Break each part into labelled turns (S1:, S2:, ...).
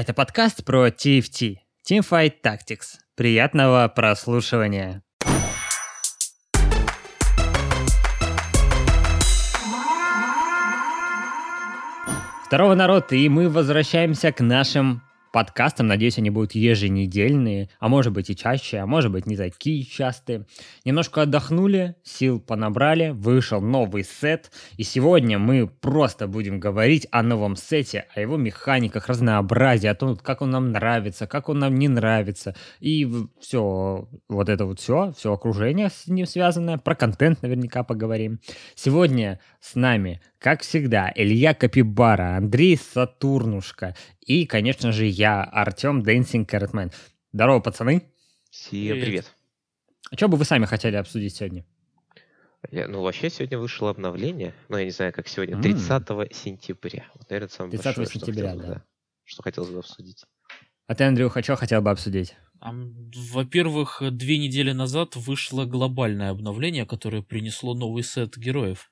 S1: Это подкаст про TFT, Teamfight Tactics. Приятного прослушивания. Второго народ, и мы возвращаемся к нашим подкастам. Надеюсь, они будут еженедельные, а может быть и чаще, а может быть не такие частые. Немножко отдохнули, сил понабрали, вышел новый сет, и сегодня мы просто будем говорить о новом сете, о его механиках, разнообразии, о том, как он нам нравится, как он нам не нравится, и все, вот это вот все, все окружение с ним связанное, про контент наверняка поговорим. Сегодня с нами как всегда, Илья Капибара, Андрей Сатурнушка и, конечно же, я, Артем Dancing Carrotman. Здорово, пацаны.
S2: Всем привет. привет.
S1: А что бы вы сами хотели обсудить сегодня?
S2: Я, ну, вообще, сегодня вышло обновление, ну, я не знаю, как сегодня, 30 mm. сентября. Вот, наверное, самое
S1: 30 большое, сентября,
S2: что
S1: да. да.
S2: Что хотелось бы обсудить.
S1: А ты, Андрюха, что хотел бы обсудить?
S3: Во-первых, две недели назад вышло глобальное обновление, которое принесло новый сет героев.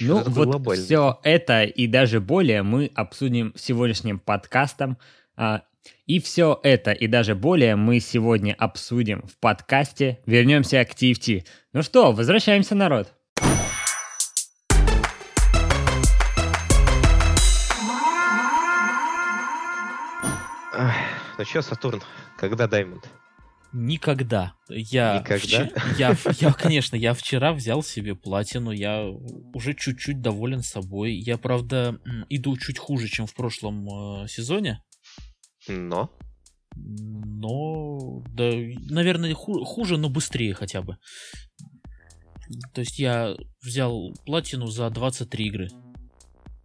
S1: Ну, вот все это и даже более мы обсудим сегодняшним подкастом. А, и все это и даже более мы сегодня обсудим в подкасте «Вернемся к TFT». Ну что, возвращаемся, народ.
S2: Ну что, Сатурн, когда Даймонд?
S3: Никогда. Я,
S2: Никогда?
S3: Вч... Я, я, конечно, я вчера взял себе платину, я уже чуть-чуть доволен собой. Я, правда, иду чуть хуже, чем в прошлом э, сезоне.
S2: Но?
S3: Но, да, наверное, ху- хуже, но быстрее хотя бы. То есть я взял платину за 23 игры.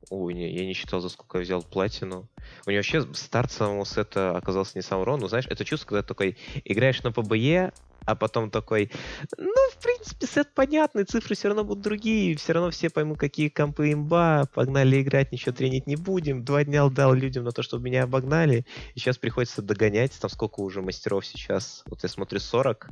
S2: Ой, не, я не считал, за сколько я взял платину. У него вообще старт самого сета оказался не сам урон. Ну, знаешь, это чувство, когда ты такой играешь на ПБЕ, а потом такой, ну, в принципе, сет понятный, цифры все равно будут другие, все равно все поймут, какие компы имба, погнали играть, ничего тренить не будем. Два дня отдал людям на то, чтобы меня обогнали, и сейчас приходится догонять, там сколько уже мастеров сейчас, вот я смотрю 40,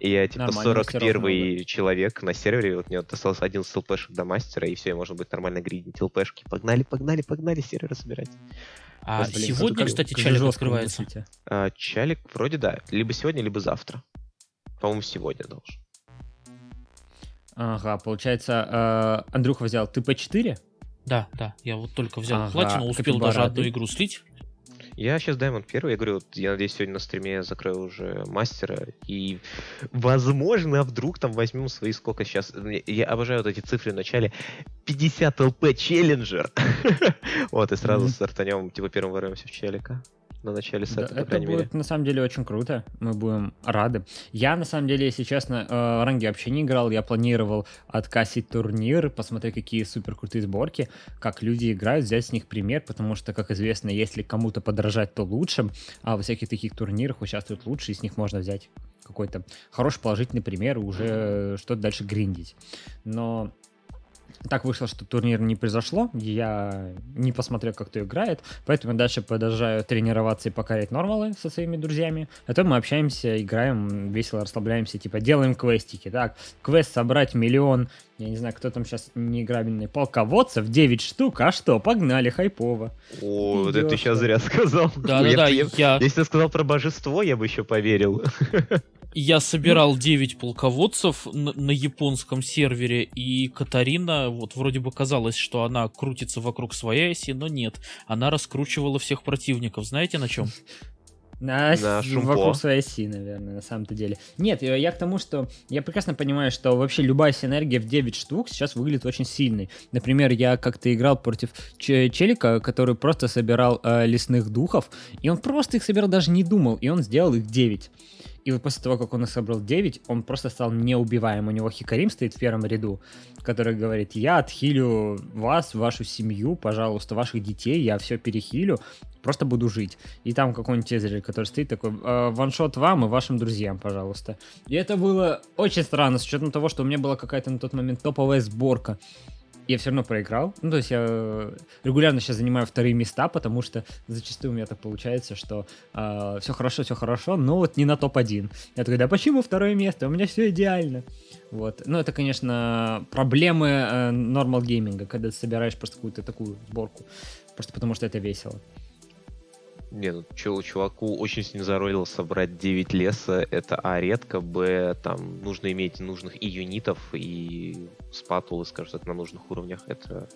S2: и я типа 41 человек на сервере, вот мне вот осталось один ЛПшек до мастера, и все, и можно будет нормально гридить ЛПшки. Погнали, погнали, погнали серверы собирать.
S3: А вот, блин, сегодня, как, кстати, чалик открывается?
S2: А, чалик вроде да, либо сегодня, либо завтра. По-моему, сегодня должен.
S1: Ага, получается, э, Андрюха взял ТП-4?
S3: Да, да, я вот только взял ага, платину, успел даже одну игру слить.
S2: Я сейчас Diamond первый, я говорю, вот, я надеюсь, сегодня на стриме закрою уже мастера, и, возможно, вдруг там возьмем свои сколько сейчас, я обожаю вот эти цифры в начале, 50 ЛП челленджер, вот, и сразу стартанем, типа, первым ворвемся в челика на начале сета, да, по
S1: крайней
S2: это
S1: будет,
S2: мере.
S1: на самом деле, очень круто. Мы будем рады. Я, на самом деле, если честно, э, ранги вообще не играл. Я планировал откасить турнир, посмотреть, какие супер крутые сборки, как люди играют, взять с них пример, потому что, как известно, если кому-то подражать, то лучше, а во всяких таких турнирах участвуют лучше, и с них можно взять какой-то хороший положительный пример и уже что-то дальше гриндить. Но так вышло, что турнир не произошло, я не посмотрел, как кто играет, поэтому я дальше продолжаю тренироваться и покорять нормалы со своими друзьями. А то мы общаемся, играем, весело расслабляемся, типа делаем квестики. Так, квест собрать миллион, я не знаю, кто там сейчас неиграбельный, полководцев, 9 штук, а что, погнали, хайпово.
S2: О, вот это ты сейчас зря сказал.
S3: Да-да-да, я...
S2: Если ты сказал про божество, я бы еще поверил.
S3: Я собирал 9 полководцев на, на японском сервере, и Катарина, вот вроде бы казалось, что она крутится вокруг своей оси, но нет. Она раскручивала всех противников. Знаете на чем?
S1: На, на вокруг своей оси, наверное, на самом-то деле. Нет, я, я к тому, что я прекрасно понимаю, что вообще любая синергия в 9 штук сейчас выглядит очень сильной. Например, я как-то играл против челика, который просто собирал э, лесных духов, и он просто их собирал, даже не думал, и он сделал их 9. И вот после того, как он их собрал 9, он просто стал неубиваем. У него Хикарим стоит в первом ряду, который говорит, я отхилю вас, вашу семью, пожалуйста, ваших детей, я все перехилю, просто буду жить. И там какой-нибудь Цезарь, который стоит такой, «Э, ваншот вам и вашим друзьям, пожалуйста. И это было очень странно, с учетом того, что у меня была какая-то на тот момент топовая сборка я все равно проиграл. Ну, то есть я регулярно сейчас занимаю вторые места, потому что зачастую у меня так получается, что э, а, все хорошо, все хорошо, но вот не на топ-1. Я такой, да почему второе место? У меня все идеально. Вот. Ну, это, конечно, проблемы э, нормал гейминга, когда ты собираешь просто какую-то такую сборку. Просто потому что это весело.
S2: Не, ну чуваку очень сильно заролило собрать 9 леса, это А редко, Б там нужно иметь нужных и юнитов, и спатулы, скажем так, на нужных уровнях, это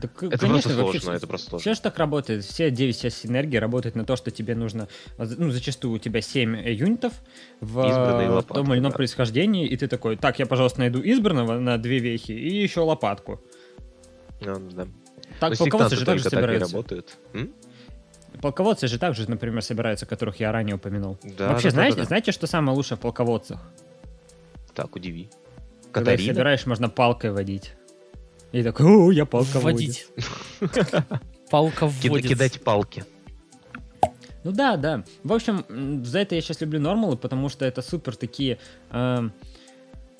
S1: так, это конечно, просто сложно, вообще, это просто сложно. Все же так работает. Все 9 часть энергии работают на то, что тебе нужно, ну, зачастую у тебя 7 юнитов в, лопатку, в том или ином да. происхождении, и ты такой, так, я, пожалуйста, найду избранного на две вехи и еще лопатку.
S2: Ну, да.
S1: Так, полководцы же также собираются. работают. М? Полководцы же также, например, собираются, которых я ранее упомянул. Да, Вообще, да, знаете, да, да. знаете, что самое лучшее в полководцах?
S2: Так, удиви.
S1: Когда Катарина? собираешь, можно палкой водить. И такой, о, я палка Водить.
S3: Палка вводит.
S2: Кидать палки.
S1: Ну да, да. В общем, за это я сейчас люблю нормалы, потому что это супер такие, э,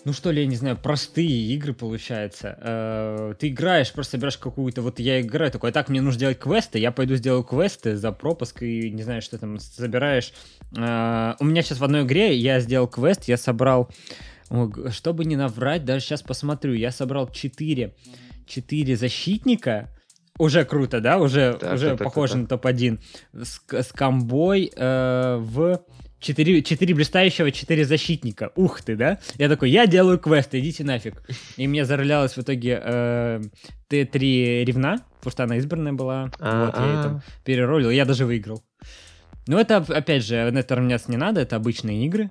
S1: ну что ли, я не знаю, простые игры получается. Э, ты играешь, просто собираешь какую-то, вот я играю такой, так, мне нужно делать квесты, я пойду сделаю квесты за пропуск и не знаю, что там собираешь. Э, у меня сейчас в одной игре я сделал квест, я собрал чтобы не наврать, даже сейчас посмотрю, я собрал 4, 4 защитника, уже круто, да, уже, так, уже так, похоже так, так. на топ-1, с, с комбой э, в 4, 4 блистающего, 4 защитника. Ух ты, да? Я такой, я делаю квест, идите нафиг. И мне заролялось в итоге э, Т3 ревна, потому что она избранная была. А-а-а. Вот, я ее там переролил, я даже выиграл. Ну, это, опять же, на это равняться не надо, это обычные игры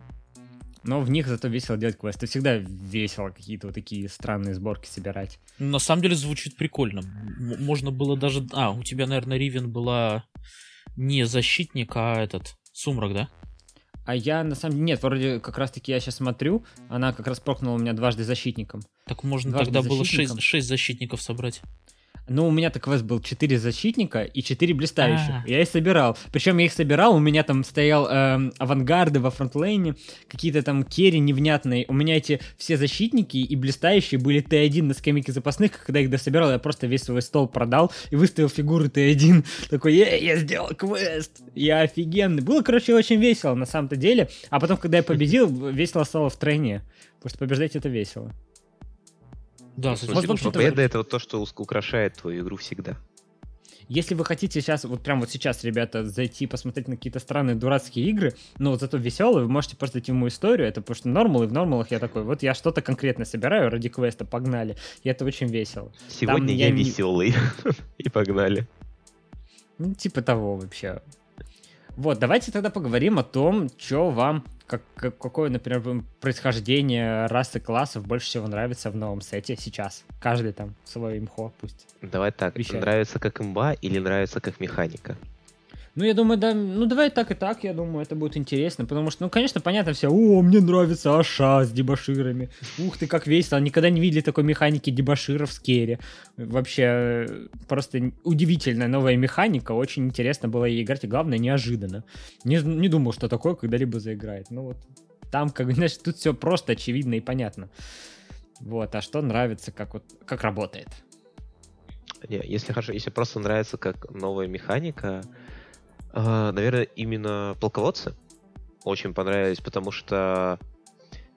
S1: но в них зато весело делать квесты. Всегда весело какие-то вот такие странные сборки собирать.
S3: На самом деле звучит прикольно. М- можно было даже... А, у тебя, наверное, Ривен была не защитник, а этот, Сумрак, да?
S1: А я на самом деле... Нет, вроде как раз-таки я сейчас смотрю, она как раз прокнула меня дважды защитником.
S3: Так можно дважды тогда было 6, 6 защитников собрать.
S1: Ну, у меня так квест был 4 защитника и 4 блистающих. А-а-а. Я их собирал. Причем я их собирал, у меня там стоял э, авангарды во фронтлейне, какие-то там керри невнятные. У меня эти все защитники и блистающие были Т1 на скамейке запасных. Когда их дособирал, я просто весь свой стол продал и выставил фигуры Т1. Такой, я, я сделал квест. Я офигенный. Было, короче, очень весело на самом-то деле. А потом, когда я победил, весело стало в тройне. Потому что побеждать это весело.
S2: Да, ну, вот, вообще победа это вот то, что украшает твою игру всегда.
S1: Если вы хотите сейчас, вот прям вот сейчас, ребята, зайти посмотреть на какие-то странные дурацкие игры, но вот зато веселые, вы можете просто зайти в мою историю, это потому что нормалы, в нормалах я такой, вот я что-то конкретно собираю ради квеста, погнали, и это очень весело.
S2: Сегодня Там я, я веселый, и погнали.
S1: Ну, типа того вообще. Вот, давайте тогда поговорим о том, что вам как, как, какое, например, происхождение расы классов больше всего нравится в новом сете сейчас? Каждый там свой имхо пусть.
S2: Давай так, вещает. нравится как имба или нравится как механика?
S1: Ну, я думаю, да, ну давай так и так, я думаю, это будет интересно, потому что, ну, конечно, понятно все, о, мне нравится Аша с дебаширами, ух ты, как весело, никогда не видели такой механики дебаширов в Керри. Вообще, просто удивительная новая механика, очень интересно было ей играть, и главное, неожиданно. Не, не думал, что такое когда-либо заиграет, ну вот, там, как, знаешь, тут все просто очевидно и понятно. Вот, а что нравится, как вот, как работает?
S2: Не, если хорошо, если просто нравится как новая механика, наверное, именно полководцы. Очень понравились, потому что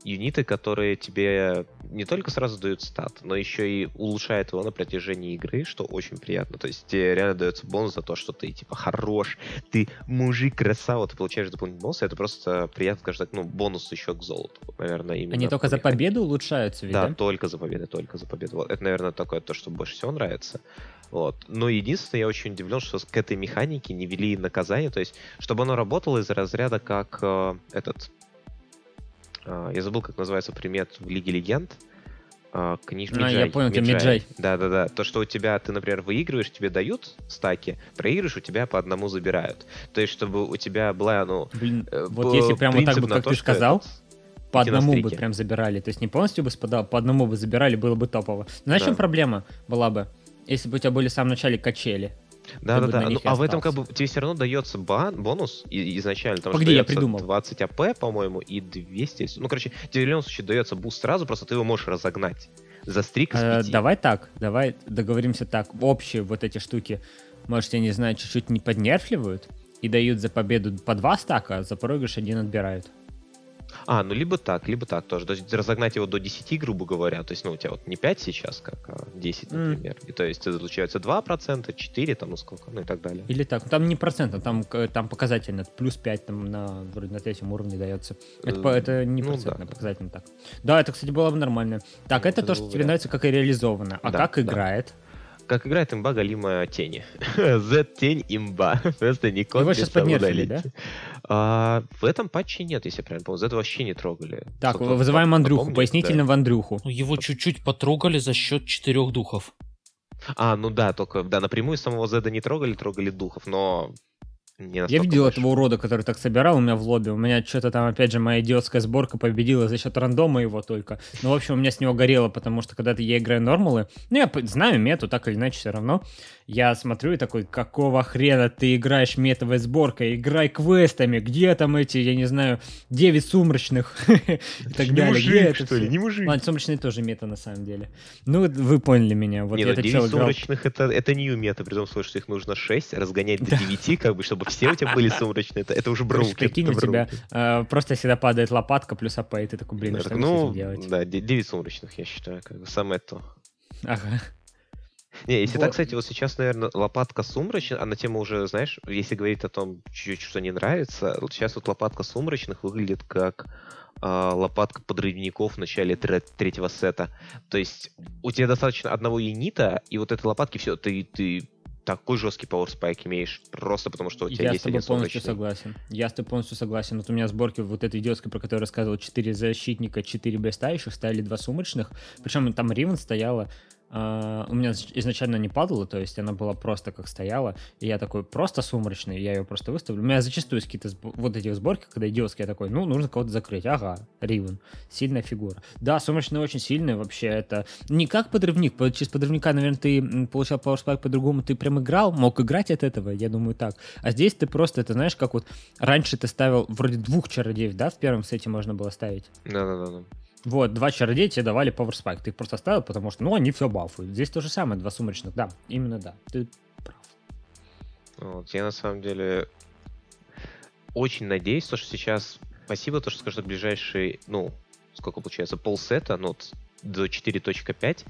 S2: юниты, которые тебе не только сразу дают стат, но еще и улучшают его на протяжении игры, что очень приятно. То есть тебе реально дается бонус за то, что ты типа хорош, ты мужик, красава, ты получаешь дополнительный бонус, это просто приятно, скажем так, ну, бонус еще к золоту, наверное, именно.
S1: Они только за победу улучшаются,
S2: ведь, да? Да, только за победу, только за победу. Вот это, наверное, такое то, что больше всего нравится. Вот. Но единственное, я очень удивлен, что к этой механике не вели наказание, то есть, чтобы оно работало из разряда как э, этот... Э, я забыл, как называется примет в Лиге Легенд. Э, книж
S1: А, я понял, ты Миджай.
S2: Да-да-да. То, что у тебя, ты, например, выигрываешь, тебе дают стаки, проигрываешь, у тебя по одному забирают. То есть, чтобы у тебя была, ну...
S1: Блин, э, вот если прямо так бы, как то, ты сказал, по одному бы прям забирали. То есть не полностью бы спадал, по одному бы забирали, было бы топово. Знаешь, да. в чем проблема была бы? Если бы у тебя были в самом начале качели.
S2: Да, да, да. Ну, а в этом как бы тебе все равно дается бан, бонус изначально. Там
S1: Погоди, я придумал.
S2: 20 АП, по-моему, и 200. Ну, короче, тебе в любом случае дается буст сразу, просто ты его можешь разогнать. За стрик
S1: э, Давай так, давай договоримся так. Общие вот эти штуки, может, я не знаю, чуть-чуть не поднерфливают и дают за победу по два стака, а за проигрыш один отбирают.
S2: А, ну либо так, либо так тоже. То есть разогнать его до 10, грубо говоря. То есть, ну, у тебя вот не 5 сейчас, как, а 10, например. Mm. И то есть получается 2%, 4, там, ну сколько, ну и так далее.
S1: Или так. Там не процент, а там, там показательно. Плюс 5 там на, вроде на третьем уровне дается. Это, uh, это не ну, процентно, да. показательно так. Да, это, кстати, было бы нормально. Так, ну, это, это то, что тебе нравится, как и реализовано. А да, как да. играет?
S2: как играет имба галима тени. Z-тень имба. Просто не
S1: Его сейчас поднерфили, да?
S2: А, в этом патче нет, если я правильно помню. Z вообще не трогали.
S1: Так, Собственно, вызываем Андрюху, помню, пояснительно да. в Андрюху.
S3: Ну, его чуть-чуть потрогали за счет четырех духов.
S2: А, ну да, только, да, напрямую самого Зеда не трогали, трогали духов, но
S1: я видел больше. этого урода, который так собирал у меня в лобби. У меня что-то там, опять же, моя идиотская сборка победила за счет рандома его только. Ну, в общем, у меня с него горело, потому что когда я играю нормалы, ну, я знаю мету, так или иначе, все равно я смотрю и такой, какого хрена ты играешь метовой сборкой, играй квестами, где там эти, я не знаю, 9 сумрачных и так далее.
S2: Мужик, что ли, не мужик.
S1: Ладно, сумрачные тоже мета на самом деле. Ну, вы поняли меня. Вот
S2: не, ну, 9 сумрачных это, это не мета, при том, что их нужно 6, разгонять до 9, как бы, чтобы все у тебя были сумрачные. Это, это уже броуки.
S1: Прикинь, у тебя э, просто всегда падает лопатка плюс АП, и ты такой, блин, что ну,
S2: делать? Да, 9 сумрачных, я считаю, как бы самое то.
S1: Ага.
S2: Не, если вот. так, кстати, вот сейчас, наверное, лопатка сумрачная, а на тему уже, знаешь, если говорить о том, чуть-чуть что не нравится, вот сейчас вот лопатка сумрачных выглядит как э, лопатка подрывников в начале тре- третьего сета. То есть у тебя достаточно одного юнита, и вот этой лопатки все, ты, ты такой жесткий power spike имеешь, просто потому что у тебя
S1: я
S2: есть
S1: один полностью согласен. Я с тобой полностью согласен. Вот у меня сборки вот этой идиотской, про которую я рассказывал, 4 защитника, 4 бестающих, ставили два сумрачных. Причем там Ривен стояла Uh, у меня изначально не падала, то есть она была просто как стояла, и я такой просто сумрачный, я ее просто выставлю. У меня зачастую какие-то сб... вот эти сборки, когда идиотские, я такой, ну, нужно кого-то закрыть. Ага, Ривен, сильная фигура. Да, сумрачный очень сильный вообще, это не как подрывник, через подрывника, наверное, ты получал Power по-другому, ты прям играл, мог играть от этого, я думаю, так. А здесь ты просто, это знаешь, как вот раньше ты ставил вроде двух чародеев, да, в первом сете можно было ставить?
S2: Да-да-да.
S1: Вот, два чародея тебе давали Power Spike. Ты их просто оставил, потому что, ну, они все бафуют. Здесь то же самое, два сумрачных. Да, именно да. Ты прав.
S2: Вот, я на самом деле очень надеюсь, что сейчас... Спасибо, то, что скажешь, ближайший, ну, сколько получается, полсета, ну, до 4.5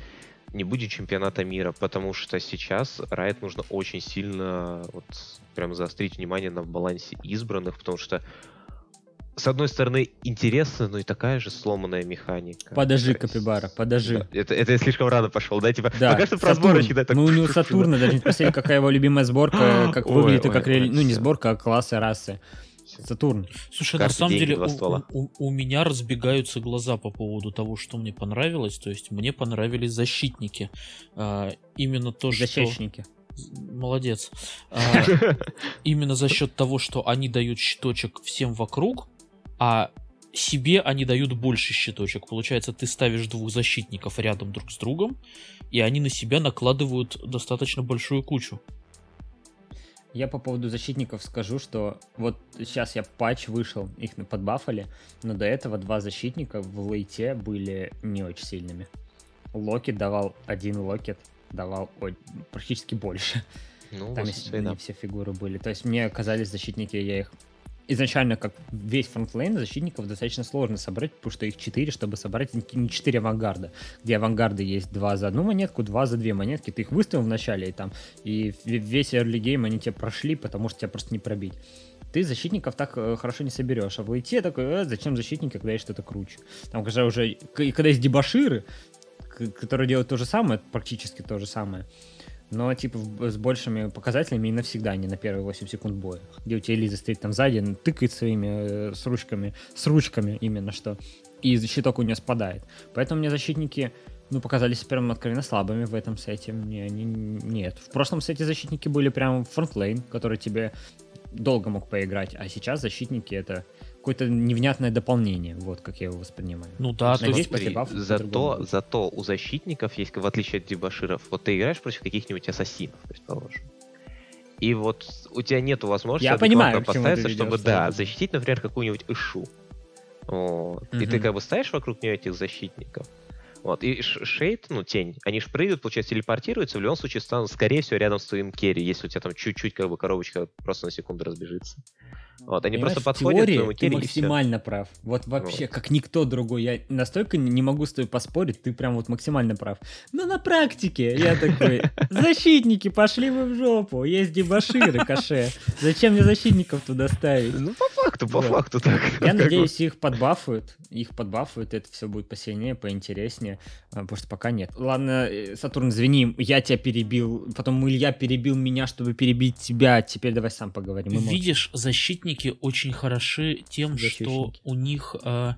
S2: не будет чемпионата мира, потому что сейчас Riot нужно очень сильно вот прям заострить внимание на балансе избранных, потому что с одной стороны, интересно, но и такая же сломанная механика.
S1: Подожди, Капибара, подожди.
S2: Да, это, это я слишком рано пошел, да? Типа, да. пока что про сборочки, да,
S1: так... Мы у него Сатурна, даже не спросили, какая его любимая сборка, как выглядит и как реали... Ну, не сборка, а классы расы. Сатурн.
S3: Слушай, на самом деле у, у, у меня разбегаются глаза по поводу того, что мне понравилось. То есть мне понравились защитники. А, именно то,
S1: Защитники.
S3: что... Молодец. А, именно за счет того, что они дают щиточек всем вокруг, а себе они дают больше щиточек. Получается, ты ставишь двух защитников рядом друг с другом, и они на себя накладывают достаточно большую кучу.
S1: Я по поводу защитников скажу, что вот сейчас я патч вышел, их подбафали, но до этого два защитника в лейте были не очень сильными. Locket давал один locket, давал ой, практически больше. Ну, Там если не все фигуры были. То есть мне казались защитники, я их изначально, как весь frontline защитников достаточно сложно собрать, потому что их 4, чтобы собрать не 4 авангарда, где авангарды есть 2 за одну монетку, 2 за 2 монетки, ты их выставил в начале, и там, и весь early game они тебе прошли, потому что тебя просто не пробить. Ты защитников так э, хорошо не соберешь, а в лейте такой, э, зачем защитники, когда есть что-то круче. Там, когда уже, когда есть дебаширы, которые делают то же самое, практически то же самое, но типа с большими показателями и навсегда, не на первые 8 секунд боя. Где у тебя Элиза стоит там сзади, тыкает своими э, с ручками, с ручками именно что, и щиток у нее спадает. Поэтому мне защитники ну, показались прям откровенно слабыми в этом сете. Не, не, нет. В прошлом сете защитники были прям фронтлейн, который тебе долго мог поиграть, а сейчас защитники это какое-то невнятное дополнение, вот как я его воспринимаю.
S2: Ну да, то есть смотри, зато, зато у защитников есть, в отличие от дебаширов, вот ты играешь против каких-нибудь ассасинов, предположим. И вот у тебя нету возможности
S1: я понимаю,
S2: поставиться, чтобы, да, защитить, например, какую-нибудь Ишу. Вот. Угу. И ты как бы ставишь вокруг нее этих защитников. Вот. И шейд, ну, тень, они же прыгают, получается, телепортируются, в любом случае станут, скорее всего, рядом с твоим керри, если у тебя там чуть-чуть как бы коробочка просто на секунду разбежится. Вот, они просто подходят
S1: теории, к твоему ты максимально прав. Вот вообще, вот. как никто другой. Я настолько не могу с тобой поспорить, ты прям вот максимально прав. Но на практике я такой, защитники, пошли вы в жопу. Есть дебаширы, каше. Зачем мне защитников туда ставить?
S2: Ну, по факту, по вот. факту так.
S1: Я надеюсь, их подбафуют. Их подбафуют, это все будет посильнее, поинтереснее. А, потому что пока нет. Ладно, э, Сатурн, извини, я тебя перебил. Потом Илья перебил меня, чтобы перебить тебя. Теперь давай сам поговорим.
S3: Видишь, защитники очень хороши тем, защитники. что у них... Э,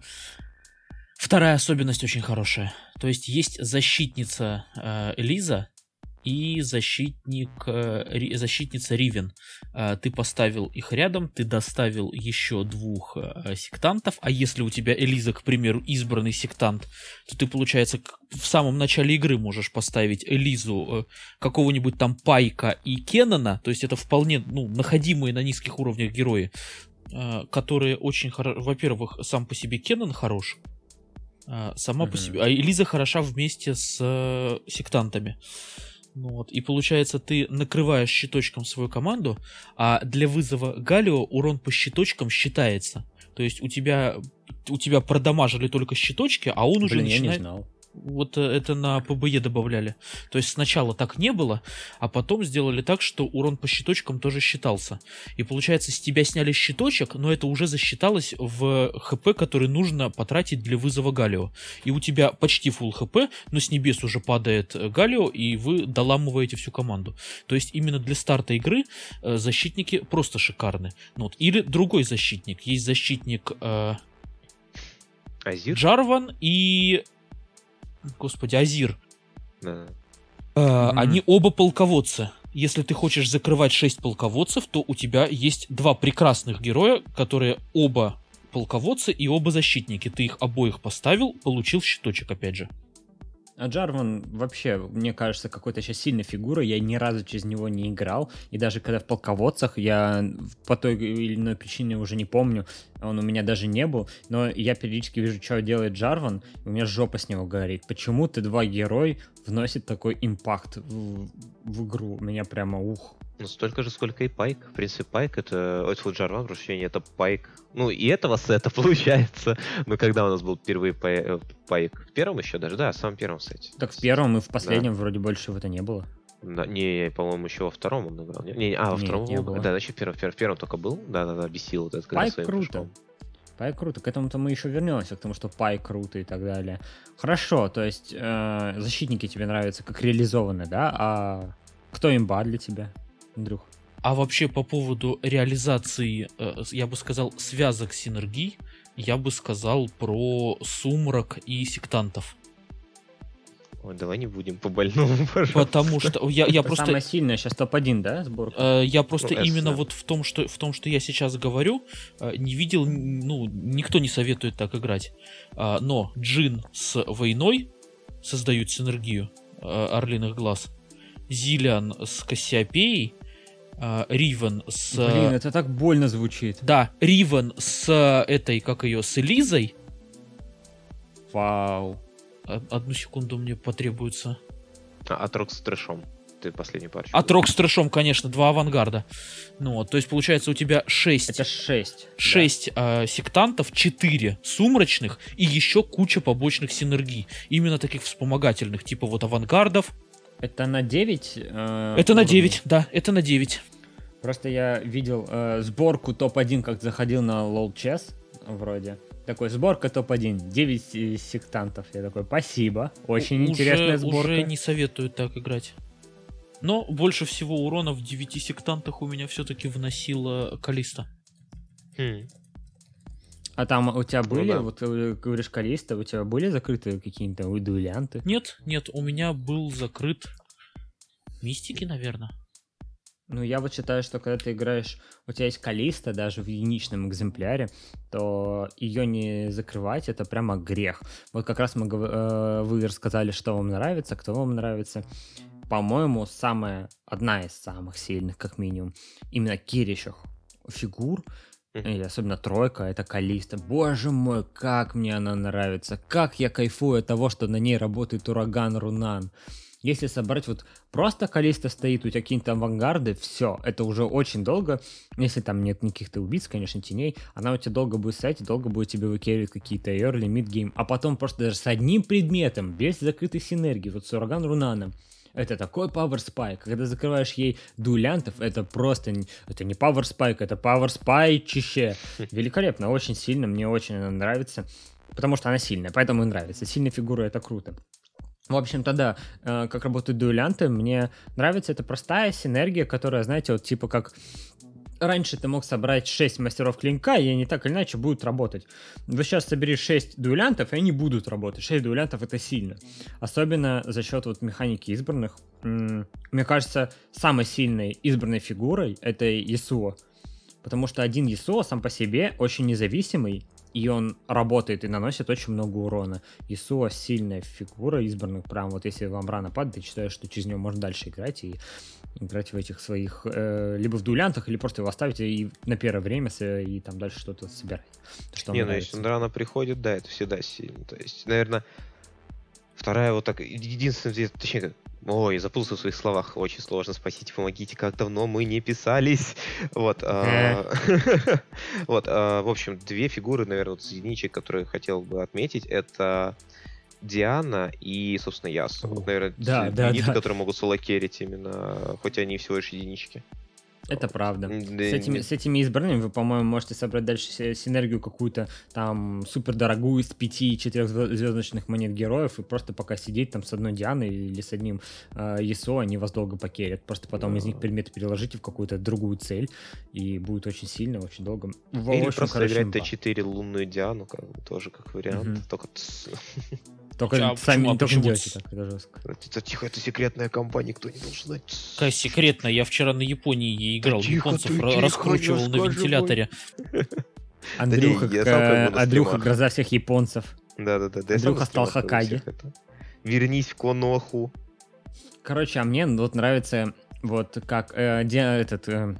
S3: вторая особенность очень хорошая. То есть есть защитница э, Элиза, и защитник, э, защитница Ривен. Э, ты поставил их рядом, ты доставил еще двух э, сектантов, а если у тебя Элиза, к примеру, избранный сектант, то ты, получается, в самом начале игры можешь поставить Элизу какого-нибудь там Пайка и Кеннона, то есть это вполне ну, находимые на низких уровнях герои, которые очень хорошо... Во-первых, сам по себе Кеннон хорош, сама mm-hmm. по себе... А Элиза хороша вместе с сектантами. Ну вот, и получается, ты накрываешь щиточком свою команду, а для вызова Галио урон по щиточкам считается. То есть у тебя, у тебя продамажили только щиточки, а он уже
S1: Блин,
S3: начинает...
S1: я не знал.
S3: Вот э, это на ПБЕ добавляли. То есть сначала так не было, а потом сделали так, что урон по щиточкам тоже считался. И получается, с тебя сняли щиточек, но это уже засчиталось в ХП, который нужно потратить для вызова Галио. И у тебя почти full ХП, но с небес уже падает э, Галио, и вы доламываете всю команду. То есть именно для старта игры э, защитники просто шикарны. Ну, вот. Или другой защитник. Есть защитник... Э,
S2: Азир?
S3: Джарван и господи, Азир.
S2: Да.
S3: Э, mm-hmm. Они оба полководцы. Если ты хочешь закрывать 6 полководцев, то у тебя есть два прекрасных героя, которые оба полководцы и оба защитники. Ты их обоих поставил, получил щиточек опять же.
S1: А Джарван вообще, мне кажется, какой-то сейчас сильной фигурой. Я ни разу через него не играл. И даже когда в полководцах, я по той или иной причине уже не помню, он у меня даже не был. Но я периодически вижу, что делает Джарван, и у меня жопа с него горит. Почему ты два герой вносит такой импакт в, в игру? Меня прямо ух.
S2: Ну, столько же, сколько и Пайк. В принципе, Пайк это... Ой, фу, Джарван, прошу это Пайк. Ну, и этого сета получается. Но когда у нас был впервые э, Пайк? В первом еще даже, да, в самом первом сете.
S1: Так в первом и в последнем да. вроде больше этого не было.
S2: Да, не, по-моему, еще во втором он играл. Не, не а, во втором не было. Да, значит, в первом, в первом только был. Да, да, да, бесил вот этот,
S1: Пайк круто. Пришел. Пайк круто. К этому-то мы еще вернемся, к тому, что Пайк круто и так далее. Хорошо, то есть э, защитники тебе нравятся как реализованы, да? А кто имба для тебя? Андрюх.
S3: А вообще по поводу реализации, э, я бы сказал, связок синергий, я бы сказал про сумрак и сектантов.
S2: Ой, давай не будем по больному,
S3: пожалуйста. Потому что я, я просто...
S1: Самая сильная сейчас топ-1, да, сборка?
S3: Э, я просто ну, именно S, вот в том, что, в том, что я сейчас говорю, э, не видел, ну, никто не советует так играть. Э, но Джин с войной создают синергию э, Орлиных Глаз. Зилиан с Кассиопеей Ривен с...
S1: Блин, это так больно звучит.
S3: Да, Ривен с этой, как ее, с Элизой.
S1: Вау.
S3: Одну секунду мне потребуется.
S2: А, Атрок с трэшом. Ты последний парч.
S3: Атрок с трэшом, конечно, два авангарда. Ну, вот, то есть, получается, у тебя 6...
S1: Это 6.
S3: 6 да. э, сектантов, 4 сумрачных и еще куча побочных синергий. Именно таких вспомогательных, типа вот авангардов,
S1: это на 9?
S3: Э, это на 9, да, это на 9.
S1: Просто я видел э, сборку топ-1, как заходил на LOL Chess, вроде. Такой, сборка топ-1, 9 сектантов. Я такой, спасибо, очень уже, интересная сборка.
S3: Уже не советую так играть. Но больше всего урона в 9 сектантах у меня все-таки вносила Калиста.
S1: Хм. А там у тебя ну были, ну, да. вот э, говоришь, Калиста, у тебя были закрыты какие-то дуэлянты?
S3: Нет, нет, у меня был закрыт Мистики, наверное.
S1: Ну, я вот считаю, что когда ты играешь, у тебя есть Калиста даже в единичном экземпляре, то ее не закрывать это прямо грех. Вот как раз мы э, вы рассказали, что вам нравится, кто вам нравится. По-моему, самая, одна из самых сильных, как минимум, именно Кирищах фигур, и особенно тройка, это Калиста. Боже мой, как мне она нравится. Как я кайфую от того, что на ней работает ураган Рунан. Если собрать вот просто Калиста стоит, у тебя какие-то авангарды, все, это уже очень долго. Если там нет никаких-то убийц, конечно, теней, она у тебя долго будет стоять долго будет тебе выкеривать какие-то early, mid game, а потом просто даже с одним предметом, без закрытой синергии, вот с ураган Рунаном, это такой power spike. Когда закрываешь ей дуэлянтов, это просто... Это не power spike, это power чище. Великолепно, очень сильно, мне очень она нравится. Потому что она сильная, поэтому и нравится. Сильная фигура — это круто. В общем-то, да, э, как работают дуэлянты, мне нравится эта простая синергия, которая, знаете, вот типа как раньше ты мог собрать 6 мастеров клинка, и они так или иначе будут работать. Вы сейчас собери 6 дуэлянтов, и они будут работать. 6 дуэлянтов это сильно. Особенно за счет вот механики избранных. Мне кажется, самой сильной избранной фигурой это Исуо. Потому что один Исуо сам по себе очень независимый, и он работает и наносит очень много урона. Исуа сильная фигура избранных, прям вот если вам рано падает, я считаю, что через него можно дальше играть и играть в этих своих, э, либо в дуэлянтах, или просто его оставите и на первое время и там дальше что-то собирать.
S2: Что Не, ну если он рано приходит, да, это всегда сильно. То есть, наверное, вторая вот так, единственное, точнее, Ой, запутался в своих словах, очень сложно, спасите, помогите, как давно мы не писались. Вот, а, вот, а, в общем, две фигуры, наверное, вот единичек, которые хотел бы отметить, это Диана и, собственно, Ясу. Вот, наверное,
S1: да, да,
S2: да. которые могут соло-керить именно, хоть они всего лишь единички.
S1: Это правда. Да, с, этими, с этими избранными вы, по-моему, можете собрать дальше синергию какую-то там супер дорогую из пяти четырех звездочных монет героев и просто пока сидеть там с одной Дианой или с одним э, ЕСО, они вас долго покерят. Просто потом да. из них предметы переложите в какую-то другую цель и будет очень сильно, очень долго.
S2: Или очень просто играть Т4 лунную Диану, как бы, тоже как вариант. Угу. Только
S1: только а, сами не только делайте так, это жестко.
S2: Это тихо, это секретная компания, никто не должен знать.
S3: Какая секретная? Я вчера на Японии играл, да японцев тихо, раскручивал на вентиляторе.
S1: Андрюха, да Андрюха, гроза всех японцев.
S2: Да-да-да.
S1: Андрюха стал Хакаги.
S2: Вернись в Коноху.
S1: Короче, а мне вот нравится вот как э, этот э,